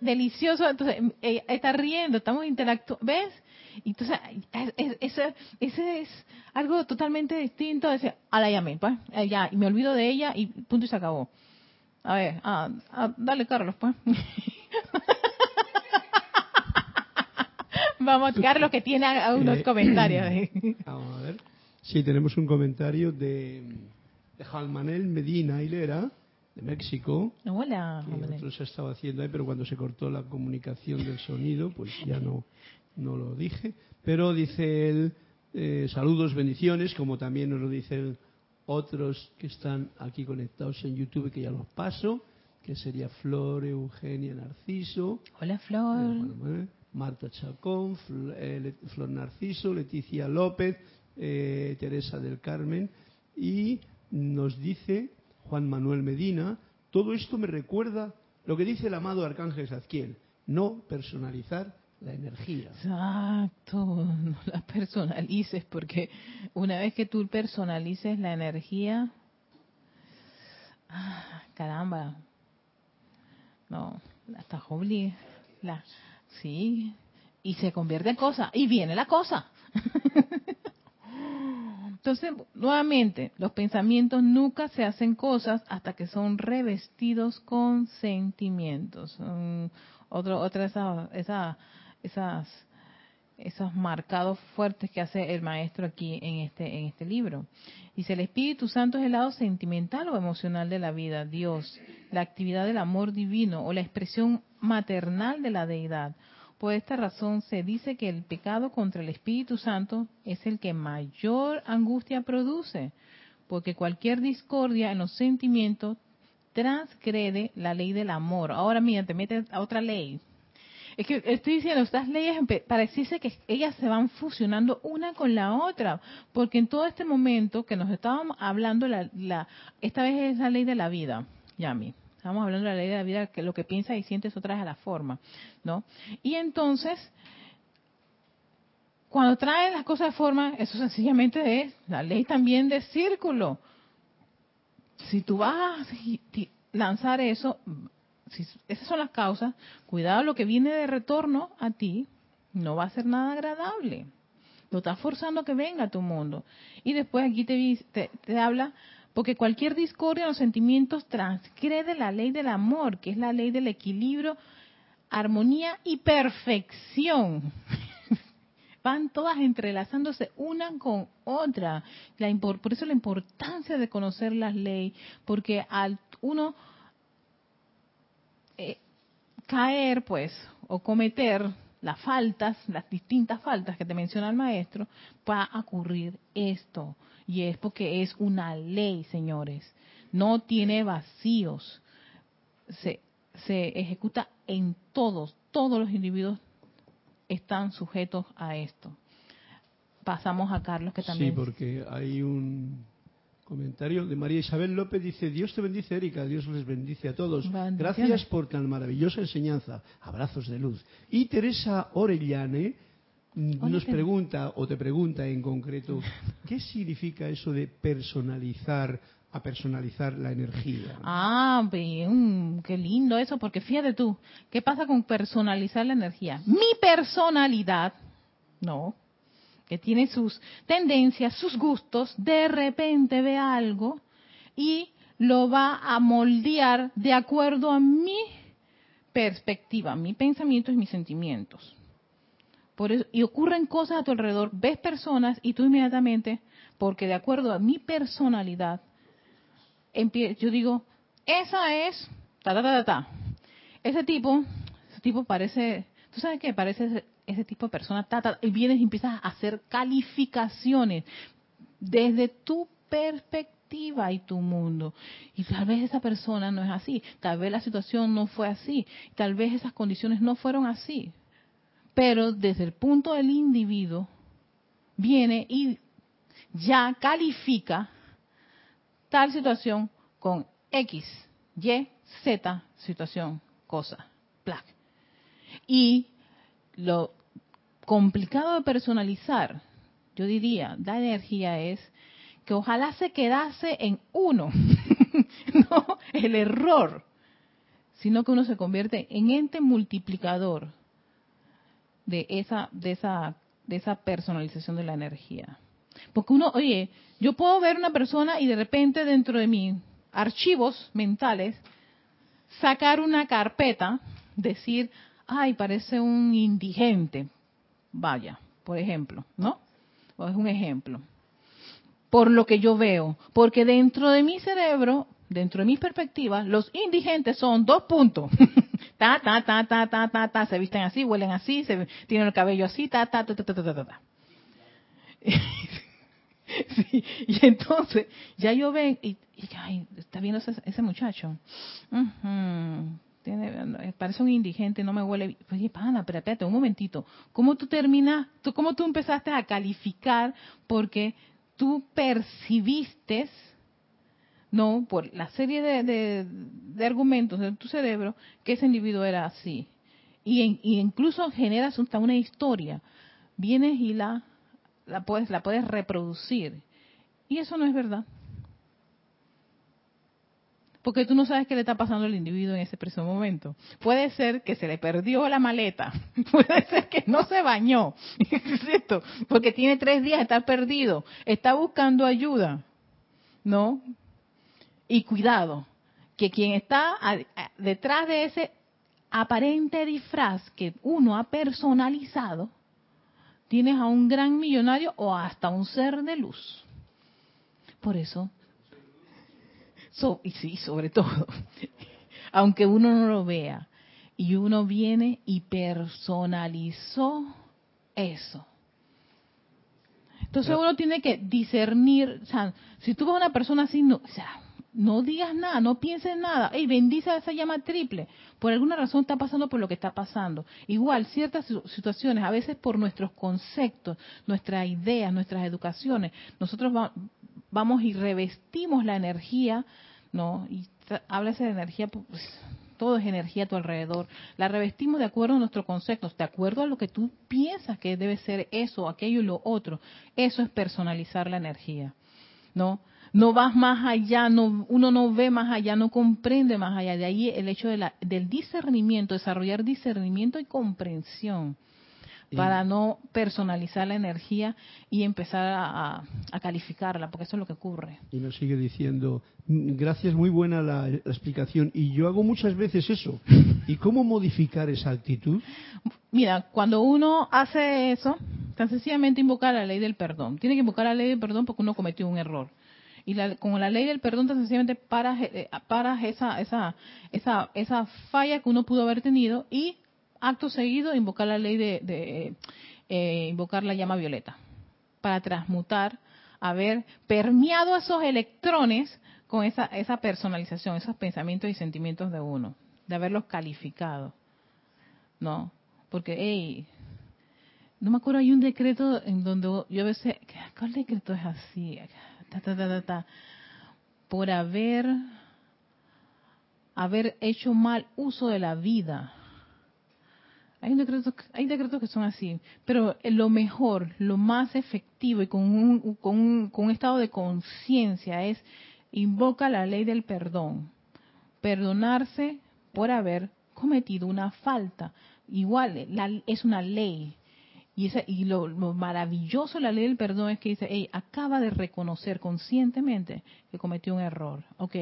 Delicioso, entonces eh, está riendo, estamos interactuando. ¿Ves? Entonces, ese es algo totalmente distinto. A la llamé, pues, eh, ya, y me olvido de ella y punto y se acabó. A ver, ah, ah, dale Carlos, pues. Vamos, Carlos, que tiene unos eh, comentarios. Vamos a ver. Sí, tenemos un comentario de, de Juan Manuel Medina Hilera, de México. Hola, que nosotros estaba haciendo ahí, pero cuando se cortó la comunicación del sonido, pues ya no, no lo dije. Pero dice él, eh, saludos, bendiciones, como también nos lo dice otros que están aquí conectados en YouTube que ya los paso, que sería Flor, Eugenia, Narciso. Hola Flor. Eh, Marta Chacón, eh, Flor Narciso, Leticia López, eh, Teresa del Carmen y nos dice Juan Manuel Medina, Todo esto me recuerda lo que dice el amado Arcángel Zadkiel, no personalizar la energía. Exacto, no la personalices, porque una vez que tú personalices la energía, ah, caramba, no, la estás la, sí, y se convierte en cosa, y viene la cosa. Entonces, nuevamente, los pensamientos nunca se hacen cosas hasta que son revestidos con sentimientos. otro, otra esa, esas, esos marcados fuertes que hace el maestro aquí en este, en este libro. Dice, el Espíritu Santo es el lado sentimental o emocional de la vida, Dios, la actividad del amor divino o la expresión maternal de la deidad por esta razón se dice que el pecado contra el Espíritu Santo es el que mayor angustia produce, porque cualquier discordia en los sentimientos transgrede la ley del amor. Ahora mira, te metes a otra ley. Es que estoy diciendo, estas leyes pareciese que ellas se van fusionando una con la otra, porque en todo este momento que nos estábamos hablando, la, esta vez es la ley de la vida, Yami. Estamos hablando de la ley de la vida, que lo que piensas y sientes otra vez a la forma, ¿no? Y entonces, cuando traen las cosas de forma, eso sencillamente es la ley también de círculo. Si tú vas a lanzar eso, si esas son las causas, cuidado lo que viene de retorno a ti, no va a ser nada agradable. Lo estás forzando a que venga a tu mundo. Y después aquí te, te, habla porque cualquier discordia en los sentimientos transgrede la ley del amor, que es la ley del equilibrio, armonía y perfección. Van todas entrelazándose una con otra. por eso la importancia de conocer las leyes, porque al uno eh, caer, pues, o cometer las faltas, las distintas faltas que te menciona el maestro, va a ocurrir esto. Y es porque es una ley, señores. No tiene vacíos. Se, se ejecuta en todos. Todos los individuos están sujetos a esto. Pasamos a Carlos, que también. Sí, porque hay un comentario de María Isabel López. Dice: Dios te bendice, Erika. Dios les bendice a todos. Gracias por tan maravillosa enseñanza. Abrazos de luz. Y Teresa Orellane nos pregunta o te pregunta en concreto, ¿qué significa eso de personalizar a personalizar la energía? Ah, bien, qué lindo eso, porque fíjate tú, ¿qué pasa con personalizar la energía? Mi personalidad, no, que tiene sus tendencias, sus gustos, de repente ve algo y lo va a moldear de acuerdo a mi perspectiva, mi pensamiento y mis sentimientos y ocurren cosas a tu alrededor, ves personas y tú inmediatamente, porque de acuerdo a mi personalidad, yo digo, esa es, ta, ta, ta, ta, Ese tipo, ese tipo parece, ¿tú sabes qué? Parece ese, tipo de persona, ta, y vienes y empiezas a hacer calificaciones desde tu perspectiva y tu mundo. Y tal vez esa persona no es así, tal vez la situación no fue así, tal vez esas condiciones no fueron así. Pero desde el punto del individuo, viene y ya califica tal situación con X, Y, Z situación, cosa, plac. Y lo complicado de personalizar, yo diría, la energía es que ojalá se quedase en uno, no el error, sino que uno se convierte en ente multiplicador de esa, de esa, de esa personalización de la energía. Porque uno, oye, yo puedo ver una persona y de repente dentro de mis archivos mentales sacar una carpeta, decir, ay, parece un indigente. Vaya, por ejemplo, ¿no? O es un ejemplo. Por lo que yo veo. Porque dentro de mi cerebro, dentro de mi perspectiva, los indigentes son dos puntos. ta, ta, ta, ta, ta, ta, ta, se visten así, huelen así, se tienen el cabello así, ta, ta, ta, ta, ta, ta, ta. y entonces ya yo ven y, y ay, está viendo ese, muchacho. Tiene, parece un indigente, no me huele. Oye, pana, pero espérate un momentito. ¿Cómo tú terminas, tú, cómo tú empezaste a calificar porque tú percibiste no, por la serie de, de argumentos de tu cerebro que ese individuo era así. Y, incluso generas hasta una historia. Vienes y la, la, puedes, la puedes reproducir. Y eso no es verdad. Porque tú no sabes qué le está pasando al individuo en ese preciso momento. Puede ser que se le perdió la maleta, puede ser que no se bañó, ¿cierto? Porque tiene tres días estar perdido, está buscando ayuda, ¿no? Y cuidado, que quien está detrás de ese aparente disfraz que uno ha personalizado, tienes a un gran millonario o hasta un ser de luz. Por eso y sí, sobre todo, aunque uno no lo vea, y uno viene y personalizó eso. Entonces uno tiene que discernir, o sea, si tú ves a una persona así, no, o sea, no digas nada, no pienses nada, y bendice a esa llama triple. Por alguna razón está pasando por lo que está pasando. Igual, ciertas situaciones, a veces por nuestros conceptos, nuestras ideas, nuestras educaciones, nosotros vamos y revestimos la energía ¿no? Y háblese de energía, pues, todo es energía a tu alrededor. La revestimos de acuerdo a nuestros conceptos, de acuerdo a lo que tú piensas que debe ser eso, aquello y lo otro. Eso es personalizar la energía, ¿no? No vas más allá, no, uno no ve más allá, no comprende más allá. De ahí el hecho de la, del discernimiento, desarrollar discernimiento y comprensión para no personalizar la energía y empezar a, calificarla, porque eso es lo que ocurre. Y nos sigue diciendo, gracias, muy buena la, explicación. Y yo hago muchas veces eso. ¿Y cómo modificar esa actitud? Mira, cuando uno hace eso, tan sencillamente invocar la ley del perdón. Tiene que invocar la ley del perdón porque uno cometió un error. Y la, con la ley del perdón, tan sencillamente paras, eh, paras esa, esa, esa, esa falla que uno pudo haber tenido y acto seguido invocar la ley de, eh, invocar la llama violeta para transmutar, haber permeado esos electrones con esa, esa personalización, esos pensamientos y sentimientos de uno, de haberlos calificado, ¿no? Porque, hey, no me acuerdo, hay un decreto en donde yo a veces, ¿cuál decreto es así? por haber, haber hecho mal uso de la vida hay decretos, hay decretos que son así, pero lo mejor, lo más efectivo y con un, con un, estado de conciencia es invoca la ley del perdón. Perdonarse por haber cometido una falta. Igual, es una ley. Y, esa, y lo, maravilloso de la ley del perdón es que dice, hey, acaba de reconocer conscientemente que cometió un error. Ok,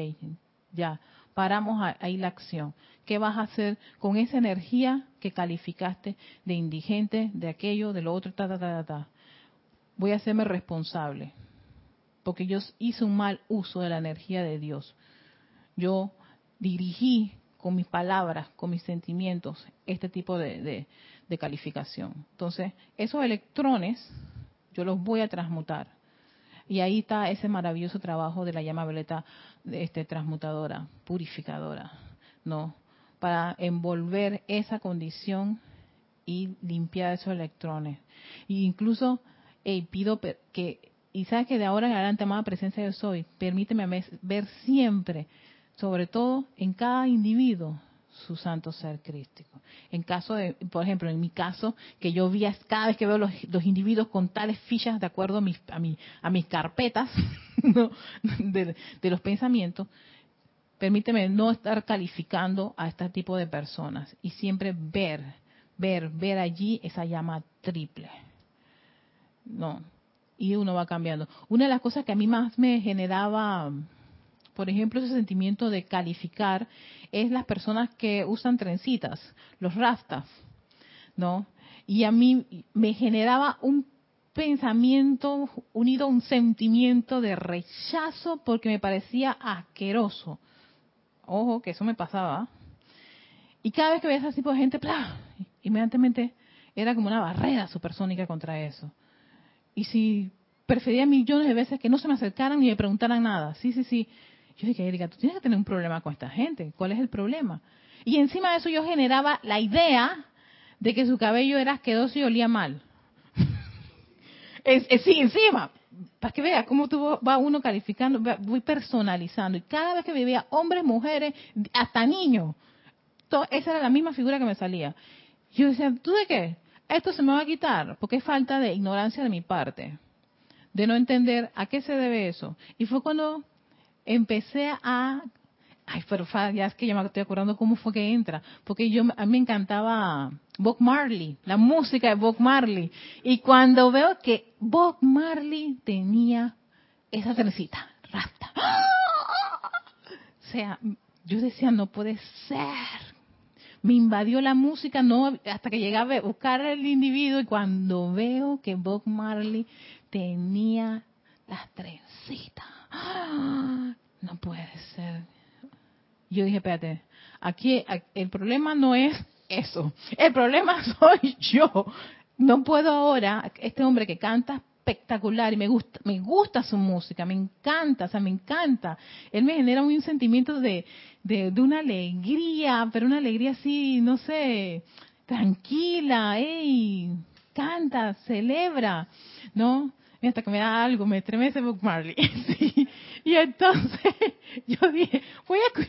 ya paramos ahí la acción. ¿Qué vas a hacer con esa energía que calificaste de indigente, de aquello, de lo otro, ta, ta, ta, ta? Voy a hacerme responsable, porque yo hice un mal uso de la energía de Dios. Yo dirigí con mis palabras, con mis sentimientos, este tipo de, de calificación. Entonces, esos electrones yo los voy a transmutar y ahí está ese maravilloso trabajo de la llama violeta este, transmutadora, purificadora, ¿no? Para envolver esa condición y limpiar esos electrones. E incluso pido que, y sabes que de ahora en adelante, amada presencia yo soy, permíteme ver siempre, sobre todo en cada individuo, su santo ser crístico. En caso de, por ejemplo, en mi caso, que yo vi cada vez que veo los, individuos con tales fichas de acuerdo a mis, a, a mis carpetas de, los pensamientos, permíteme no estar calificando a este tipo de personas y siempre ver, ver, ver allí esa llama triple. No. Y uno va cambiando. Una de las cosas que a mí más me generaba por ejemplo, ese sentimiento de calificar es las personas que usan trencitas, los rastas, ¿no? Y a mí me generaba un pensamiento unido a un sentimiento de rechazo porque me parecía asqueroso. Ojo, que eso me pasaba. Y cada vez que veía ese tipo de gente, ¡plá! inmediatamente era como una barrera supersónica contra eso. Y si prefería millones de veces que no se me acercaran ni me preguntaran nada. Sí, sí, sí. Yo dije, Erika, tú tienes que tener un problema con esta gente. ¿Cuál es el problema? Y encima de eso yo generaba la idea de que su cabello era asqueroso y olía mal. es, sí, encima. para que vea cómo tú va uno calificando, voy personalizando. Y cada vez que me veía hombres, mujeres, hasta niños, esa era la misma figura que me salía. Yo decía, ¿tú de qué? Esto se me va a quitar, porque es falta de ignorancia de mi parte, de no entender a qué se debe eso. Y fue cuando empecé a Ay, pero ya es que ya me estoy acordando cómo fue que entra. Porque yo a mí me encantaba Bob Marley, la música de Bob Marley. Y cuando veo que Bob Marley tenía esa trencita, rasta. O sea, yo decía, no puede ser. Me invadió la música, no hasta que llegaba a buscar al individuo y cuando veo que Bob Marley tenía las trencitas. No puede ser yo dije, espérate, aquí el problema no es eso, el problema soy yo. No puedo ahora, este hombre que canta espectacular y me gusta, me gusta su música, me encanta, o sea, me encanta. Él me genera un sentimiento de, de, de una alegría, pero una alegría así, no sé, tranquila, hey, canta, celebra, ¿no? Hasta que me da algo, me estremece Book Marley. Y entonces yo dije, voy a,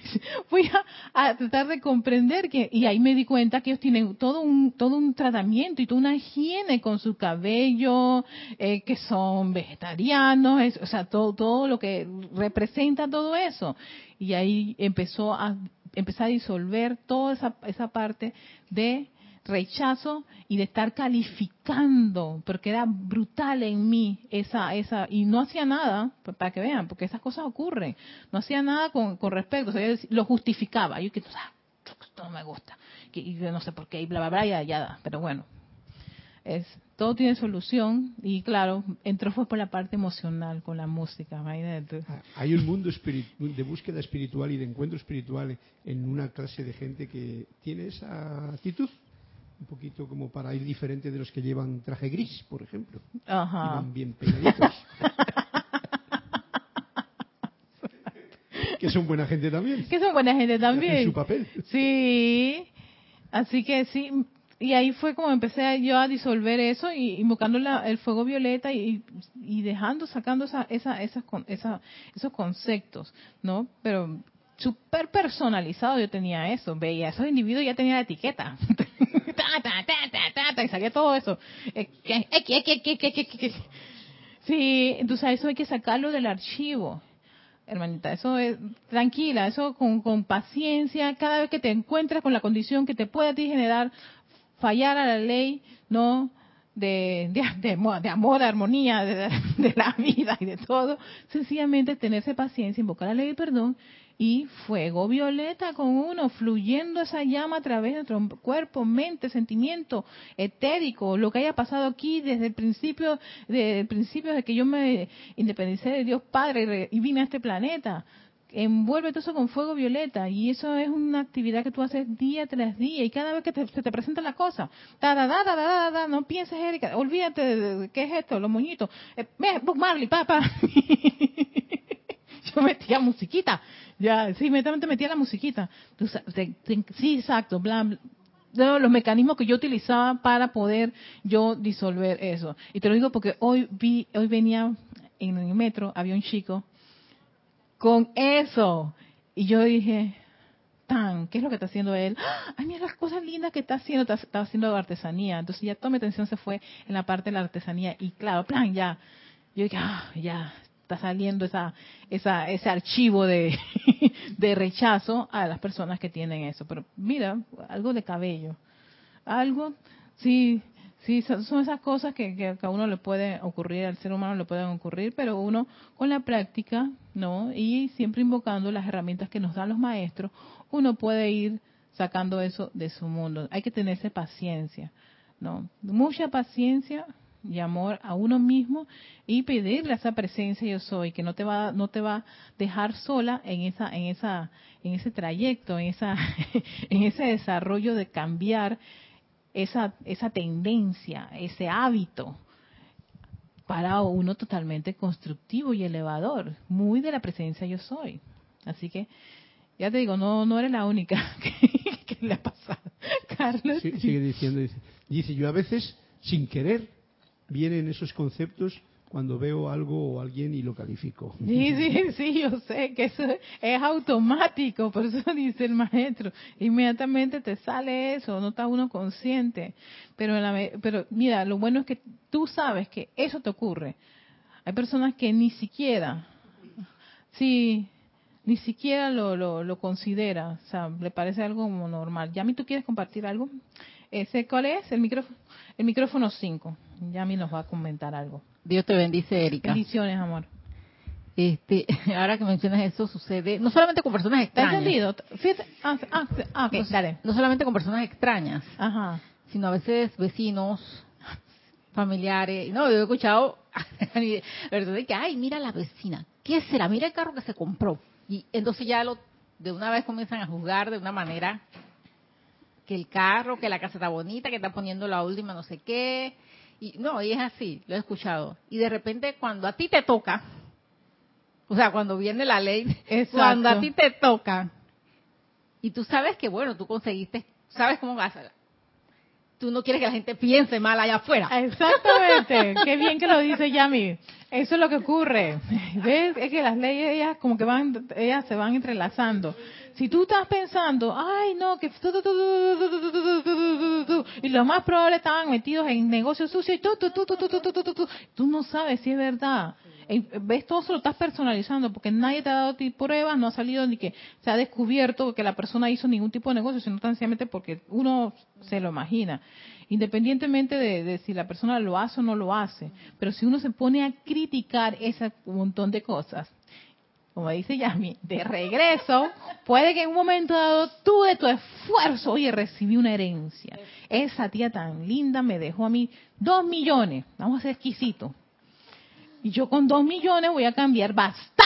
voy a, tratar de comprender que, y ahí me di cuenta que ellos tienen todo un, todo un tratamiento y toda una higiene con su cabello, eh, que son vegetarianos, o sea, todo, todo lo que representa todo eso. Y ahí empezó a, empezar a disolver toda esa, esa parte de rechazo y de estar calificando, porque era brutal en mí esa, esa, y no hacía nada, para que vean, porque esas cosas ocurren, no hacía nada con, con respecto, o sea, lo justificaba, yo que esto no me gusta, y no sé por qué, y bla, bla, bla, ya, ya, pero bueno, es, todo tiene solución, y claro, entró fue por la parte emocional, con la música, Hay un mundo de búsqueda espiritual y de encuentro espiritual en una clase de gente que tiene esa actitud un poquito como para ir diferente de los que llevan traje gris, por ejemplo. Ajá. van bien pegaditos. que son buena gente también. Que son buena gente también. En su papel. Sí. Así que sí. Y ahí fue como empecé yo a disolver eso y invocando el fuego violeta y, y dejando, sacando esa, esa, esas, esa, esos conceptos, ¿no? Pero súper personalizado yo tenía eso. Veía esos individuos ya tenía la etiqueta. Y salía todo eso. Sí, entonces eso hay que sacarlo del archivo. Hermanita, eso es tranquila, eso con, con paciencia, cada vez que te encuentras con la condición que te puede a ti generar fallar a la ley, ¿no? De, de, de, amor, de armonía, de, de, la vida y de todo, sencillamente tenerse paciencia, invocar la ley de perdón y fuego violeta con uno, fluyendo esa llama a través de nuestro cuerpo, mente, sentimiento, etérico, lo que haya pasado aquí desde el principio, desde el principio de que yo me independicé de Dios Padre y vine a este planeta. Envuelve todo eso con fuego violeta y eso es una actividad que tú haces día tras día y cada vez que se te presenta la cosa, da, da, da, da, da, da, no pienses, Erika, olvídate de, qué es esto, los moñitos, eh, Marley, papá. yo metía musiquita, ya, sí, inmediatamente metía la musiquita. sí, exacto, bla, los mecanismos que yo utilizaba para poder yo disolver eso. Y te lo digo porque hoy vi, hoy venía en el metro, había un chico con eso. Y yo dije, tan, ¿qué es lo que está haciendo él? Ay, mira las cosas lindas que está haciendo, está, haciendo artesanía. Entonces ya toda mi atención se fue en la parte de la artesanía. Y claro, plan, ya. Yo dije, ah, ya, está saliendo esa, esa, ese archivo de, rechazo a las personas que tienen eso. Pero mira, algo de cabello, algo, sí, sí, son, esas cosas que, que, a uno le puede ocurrir, al ser humano le pueden ocurrir, pero uno con la práctica, ¿no? Y siempre invocando las herramientas que nos dan los maestros, uno puede ir sacando eso de su mundo. Hay que tenerse paciencia, ¿no? Mucha paciencia y amor a uno mismo y pedirle a esa presencia yo soy que no te va no te va a dejar sola en esa en esa en ese trayecto en esa en ese desarrollo de cambiar esa esa tendencia ese hábito para uno totalmente constructivo y elevador muy de la presencia yo soy. Así que ya te digo no no eres la única que, le ha pasado. Carlos sigue diciendo dice yo a veces sin querer vienen esos conceptos cuando veo algo o alguien y lo califico. Sí, sí, sí, yo sé que eso es automático, por eso dice el maestro. Inmediatamente te sale eso, no está uno consciente. Pero, pero mira, lo bueno es que tú sabes que eso te ocurre. Hay personas que ni siquiera, sí, ni siquiera lo, lo, considera, o sea, le parece algo como normal. ¿Yami, tú quieres compartir algo? Ese, ¿Cuál es? El micrófono, el micrófono 5. Yami nos va a comentar algo. Dios te bendice, Erika. Bendiciones, amor. Este, ahora que mencionas eso, sucede no solamente con personas extrañas. entendido? Ah, ah, ah, pues, dale. No solamente con personas extrañas, Ajá. sino a veces vecinos, familiares. No, yo he escuchado, ¿verdad? Que, ay, mira la vecina. ¿Qué será? Mira el carro que se compró. Y entonces ya lo, de una vez comienzan a juzgar de una manera que el carro, que la casa está bonita, que está poniendo la última no sé qué, y no, y es así, lo he escuchado. Y de repente cuando a ti te toca, o sea, cuando viene la ley, cuando a ti te toca, y tú sabes que, bueno, tú conseguiste, sabes cómo vas a... Tú no quieres que la gente piense mal allá afuera. Exactamente. Qué bien que lo dice Yami. Eso es lo que ocurre. ¿Ves? Es que las leyes, ellas como que van, ellas se van entrelazando. Si tú estás pensando, ay, no, que... Y lo más probable estaban metidos en negocios sucios y tú, tú, tú, tú, tú, tú, tú, tú, tú no sabes si es verdad. Ves, todo eso lo estás personalizando porque nadie te ha dado pruebas, no ha salido ni que se ha descubierto que la persona hizo ningún tipo de negocio, sino tan simplemente porque uno se lo imagina independientemente de, de, si la persona lo hace o no lo hace. Pero si uno se pone a criticar ese montón de cosas, como dice Yami, de regreso, puede que en un momento dado tú de tu esfuerzo, oye, recibí una herencia. Esa tía tan linda me dejó a mí dos millones, vamos a ser exquisitos. Y yo con dos millones voy a cambiar bastante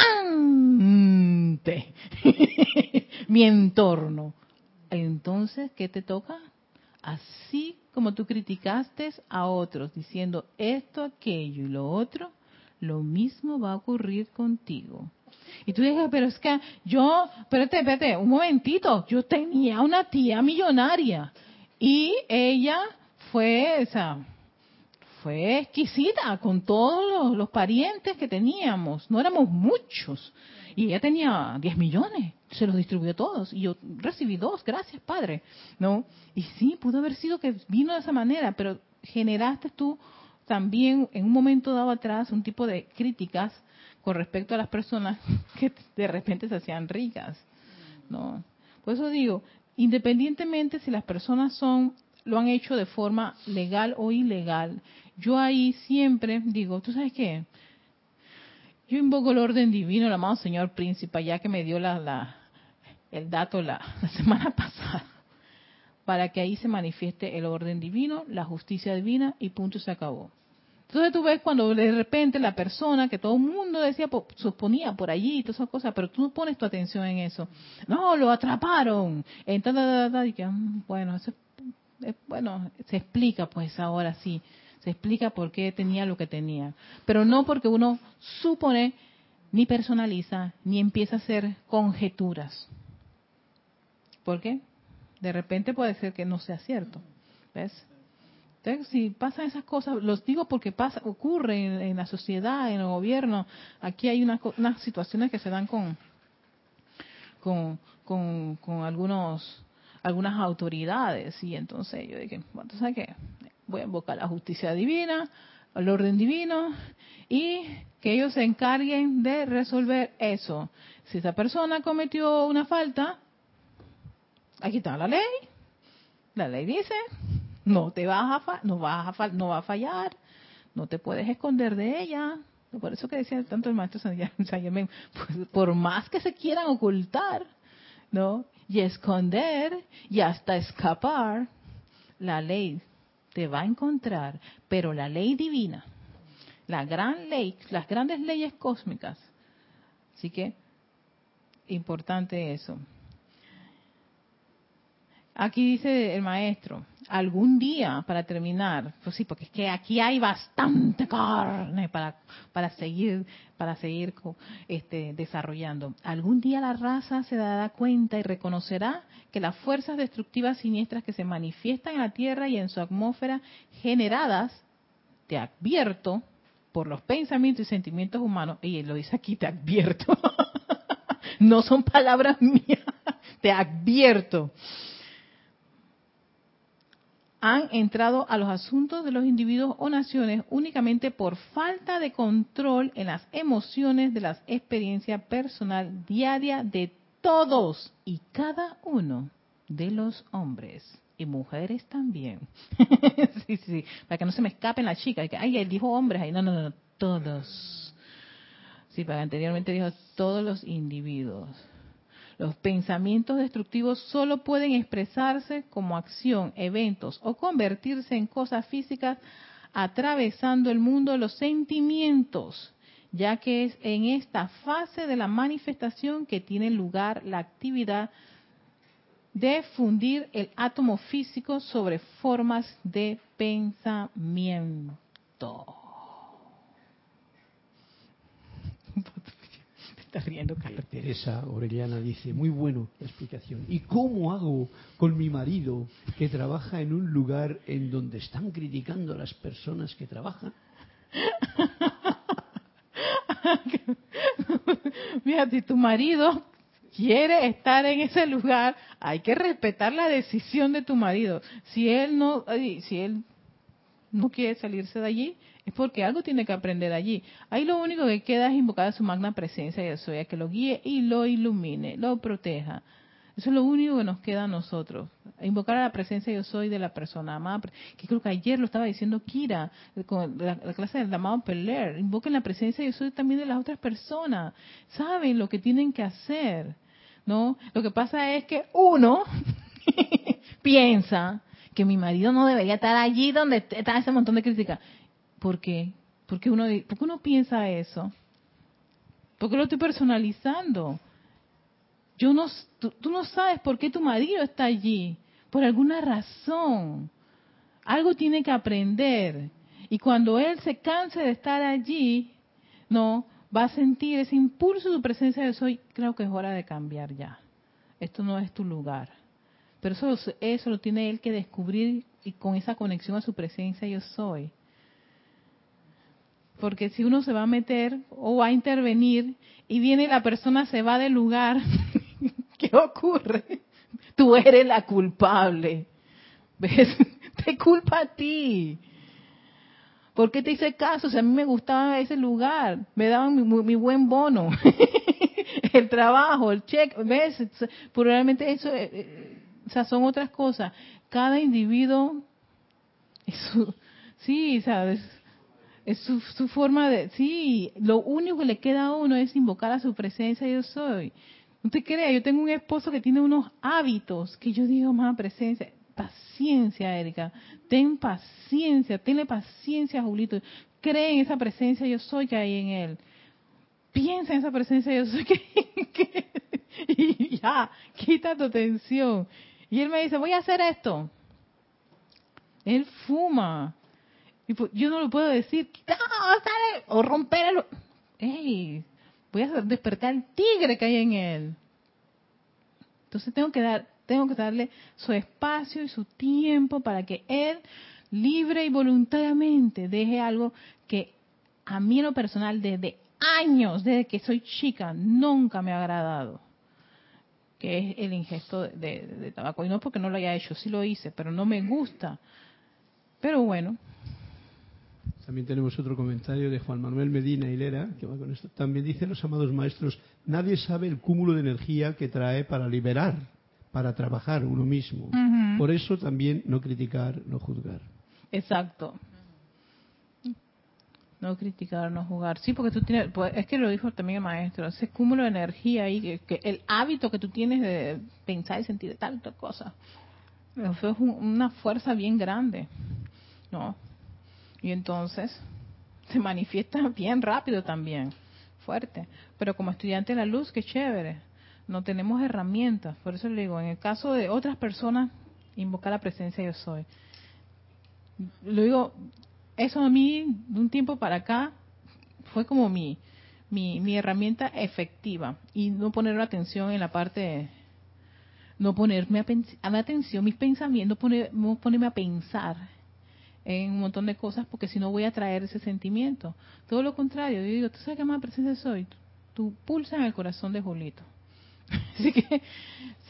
mi entorno. Entonces, ¿qué te toca? Así como tú criticaste a otros diciendo esto, aquello y lo otro, lo mismo va a ocurrir contigo. Y tú dices, pero es que yo, espérate, espérate, un momentito, yo tenía una tía millonaria y ella fue, o sea, fue exquisita con todos los, parientes que teníamos, no éramos muchos. Y ella tenía 10 millones, se los distribuyó todos. Y yo recibí dos, gracias Padre. ¿No? Y sí, pudo haber sido que vino de esa manera, pero generaste tú también en un momento dado atrás un tipo de críticas con respecto a las personas que de repente se hacían ricas. ¿no? Por eso digo, independientemente si las personas son lo han hecho de forma legal o ilegal, yo ahí siempre digo, ¿tú sabes qué? Yo invoco el orden divino, el amado Señor Príncipe, ya que me dio la, la, el dato la, semana pasada, para que ahí se manifieste el orden divino, la justicia divina y punto se acabó. Entonces tú ves cuando de repente la persona que todo el mundo decía, suponía por allí y todas esas cosas, pero tú no pones tu atención en eso. No, lo atraparon. Entonces, mm, bueno, eso, bueno, se explica pues ahora sí. Se explica por qué tenía lo que tenía. Pero no porque uno supone, ni personaliza, ni empieza a hacer conjeturas. ¿Por qué? De repente puede ser que no sea cierto. ¿Ves? Entonces, si pasan esas cosas, los digo porque pasa, ocurre en, la sociedad, en el gobierno. Aquí hay unas, situaciones que se dan con, con, con, algunos algunas autoridades y entonces yo dije, bueno, ¿sabes qué? Voy a invocar la justicia divina, el orden divino y que ellos se encarguen de resolver eso. Si esa persona cometió una falta, aquí está la ley. La ley dice, no te vas a no vas a no va a fallar, no te puedes esconder de ella. Por eso que decía tanto el maestro pues, por más que se quieran ocultar, ¿no? Y esconder y hasta escapar, la ley te va a encontrar, pero la ley divina, la gran ley, las grandes leyes cósmicas. Así que importante eso. Aquí dice el maestro, algún día para terminar, pues sí, porque es que aquí hay bastante carne para para seguir para seguir este, desarrollando. Algún día la raza se dará cuenta y reconocerá que las fuerzas destructivas siniestras que se manifiestan en la Tierra y en su atmósfera generadas, te advierto, por los pensamientos y sentimientos humanos, y lo dice aquí, te advierto, no son palabras mías, te advierto, han entrado a los asuntos de los individuos o naciones únicamente por falta de control en las emociones de la experiencia personal diaria de todos y cada uno de los hombres y mujeres también. sí, sí, para que no se me escapen las chicas. Que, Ay, él dijo hombres. Ay, no, no, no, todos. Sí, para anteriormente dijo todos los individuos. Los pensamientos destructivos solo pueden expresarse como acción, eventos o convertirse en cosas físicas atravesando el mundo de los sentimientos, ya que es en esta fase de la manifestación que tiene lugar la actividad de fundir el átomo físico sobre formas de pensamiento. Riendo, Carlos. Teresa Orellana dice, muy bueno la explicación. ¿Y cómo hago con mi marido que trabaja en un lugar en donde están criticando a las personas que trabajan? Mira, si tu marido quiere estar en ese lugar, hay que respetar la decisión de tu marido. Si él no, si él no quiere salirse de allí, es porque algo tiene que aprender allí. Ahí lo único que queda es invocar a su magna presencia y a que lo guíe y lo ilumine, lo proteja. Eso es lo único que nos queda a nosotros. Invocar a la presencia yo soy de la persona amada. Que creo que ayer lo estaba diciendo Kira, con la, la clase del amado Peler. Invoquen la presencia yo soy también de las otras personas. Saben lo que tienen que hacer. ¿No? Lo que pasa es que uno piensa que mi marido no debería estar allí donde está ese montón de críticas. ¿Por qué? Porque uno, ¿Por qué uno piensa eso? Porque lo estoy personalizando. Yo no, tú, no sabes por qué tu marido está allí. Por alguna razón. Algo tiene que aprender. Y cuando él se canse de estar allí, no, va a sentir ese impulso de presencia de soy. Creo que es hora de cambiar ya. Esto no es tu lugar. Pero eso, eso lo tiene él que descubrir y con esa conexión a su presencia yo soy. Porque si uno se va a meter o va a intervenir y viene la persona se va del lugar, ¿qué ocurre? Tú eres la culpable. ¿Ves? Te culpa a ti. ¿Por qué te hice caso? Si a mí me gustaba ese lugar, me daban mi, mi buen bono, el trabajo, el cheque, ¿ves? Probablemente eso, eh, o sea, son otras cosas. Cada individuo, es su, sí, sabes, es su, su, forma de, sí, lo único que le queda a uno es invocar a su presencia, yo soy. No te creas, yo tengo un esposo que tiene unos hábitos que yo digo, más presencia, paciencia, Erika, ten paciencia, tenle paciencia, Julito, cree en esa presencia, yo soy que hay en él. Piensa en esa presencia, yo soy que, que y ya, quita tu atención. Y él me dice, voy a hacer esto. Él fuma. Pues, yo no lo puedo decir, no, sale, o romper el... ¡Ey! Voy a despertar el tigre que hay en él. Entonces tengo que dar, tengo que darle su espacio y su tiempo para que él libre y voluntariamente deje algo que a mí en lo personal desde años, desde que soy chica, nunca me ha agradado que es el ingesto de, tabaco. Y no porque no lo haya hecho, sí lo hice, pero no me gusta. Pero bueno. También tenemos otro comentario de Juan Manuel Medina Hilera, que va con esto. También dicen los amados maestros, nadie sabe el cúmulo de energía que trae para liberar, para trabajar uno mismo. Uh -huh. Por eso también no criticar, no juzgar. Exacto. No criticar, no jugar. Sí, porque tú tienes, pues, es que lo dijo también el maestro, ese cúmulo de energía ahí, que, que el hábito que tú tienes de pensar y sentir de tantas cosas, eso es un, una fuerza bien grande, ¿no? Y entonces se manifiesta bien rápido también, fuerte. Pero como estudiante de la luz, qué chévere. No tenemos herramientas. Por eso le digo, en el caso de otras personas, invocar la presencia yo soy. Lo digo, eso a mí, de un tiempo para acá, fue como mi, mi, mi herramienta efectiva. Y no poner la atención en la parte, no ponerme a, a la atención mis pensamientos, ponerme a pensar en un montón de cosas porque si no voy a traer ese sentimiento. Todo lo contrario, yo digo, ¿tú sabes qué más presencia soy? Tu pulsa en el corazón de Julito. Así que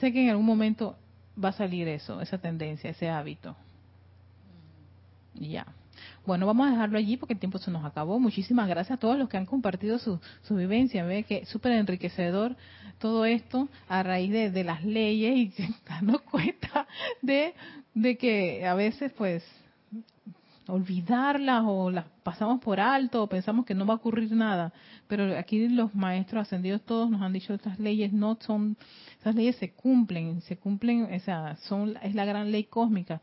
sé que en algún momento va a salir eso, esa tendencia, ese hábito. Ya. Bueno, vamos a dejarlo allí porque el tiempo se nos acabó. Muchísimas gracias a todos los que han compartido su, su vivencia. Ve que súper enriquecedor todo esto a raíz de, las leyes y darnos cuenta de, de que a veces pues olvidarlas o las pasamos por alto o pensamos que no va a ocurrir nada. Pero aquí los maestros ascendidos todos nos han dicho estas leyes no son, esas leyes se cumplen, se cumplen, o son, es la gran ley cósmica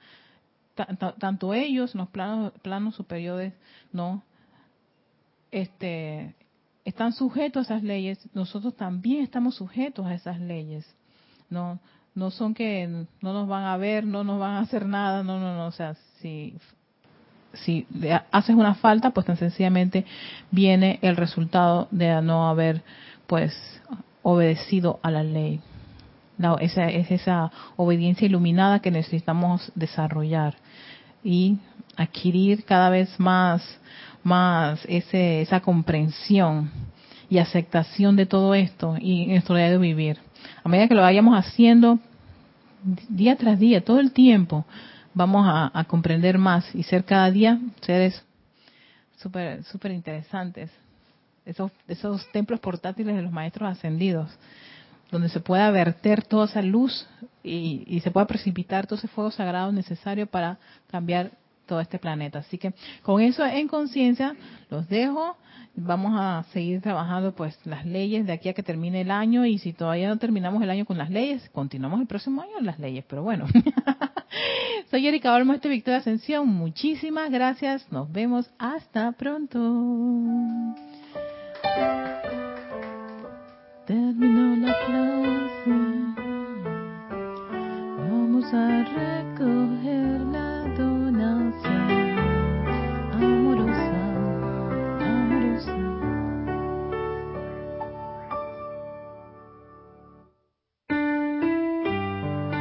tanto ellos, los planos, planos superiores, no, este, están sujetos a esas leyes, nosotros también estamos sujetos a esas leyes, no, no son que no nos van a ver, no nos van a hacer nada, no, no, no, o sea, si si haces una falta, pues tan sencillamente viene el resultado de no haber, pues, obedecido a la ley. esa, es esa obediencia iluminada que necesitamos desarrollar y adquirir cada vez más, más ese, esa comprensión y aceptación de todo esto y nuestro día de vivir. A medida que lo vayamos haciendo día tras día, todo el tiempo, vamos a, comprender más y ser cada día seres súper super interesantes. Esos, esos templos portátiles de los maestros ascendidos, donde se pueda verter toda esa luz y, se pueda precipitar todo ese fuego sagrado necesario para cambiar todo este planeta. Así que con eso en conciencia los dejo. Vamos a seguir trabajando pues las leyes de aquí a que termine el año y si todavía no terminamos el año con las leyes, continuamos el próximo año las leyes, pero bueno. Soy Erika Olmo, este Victoria Ascensión. Muchísimas gracias. Nos vemos hasta pronto. Terminó la clase. Vamos a recoger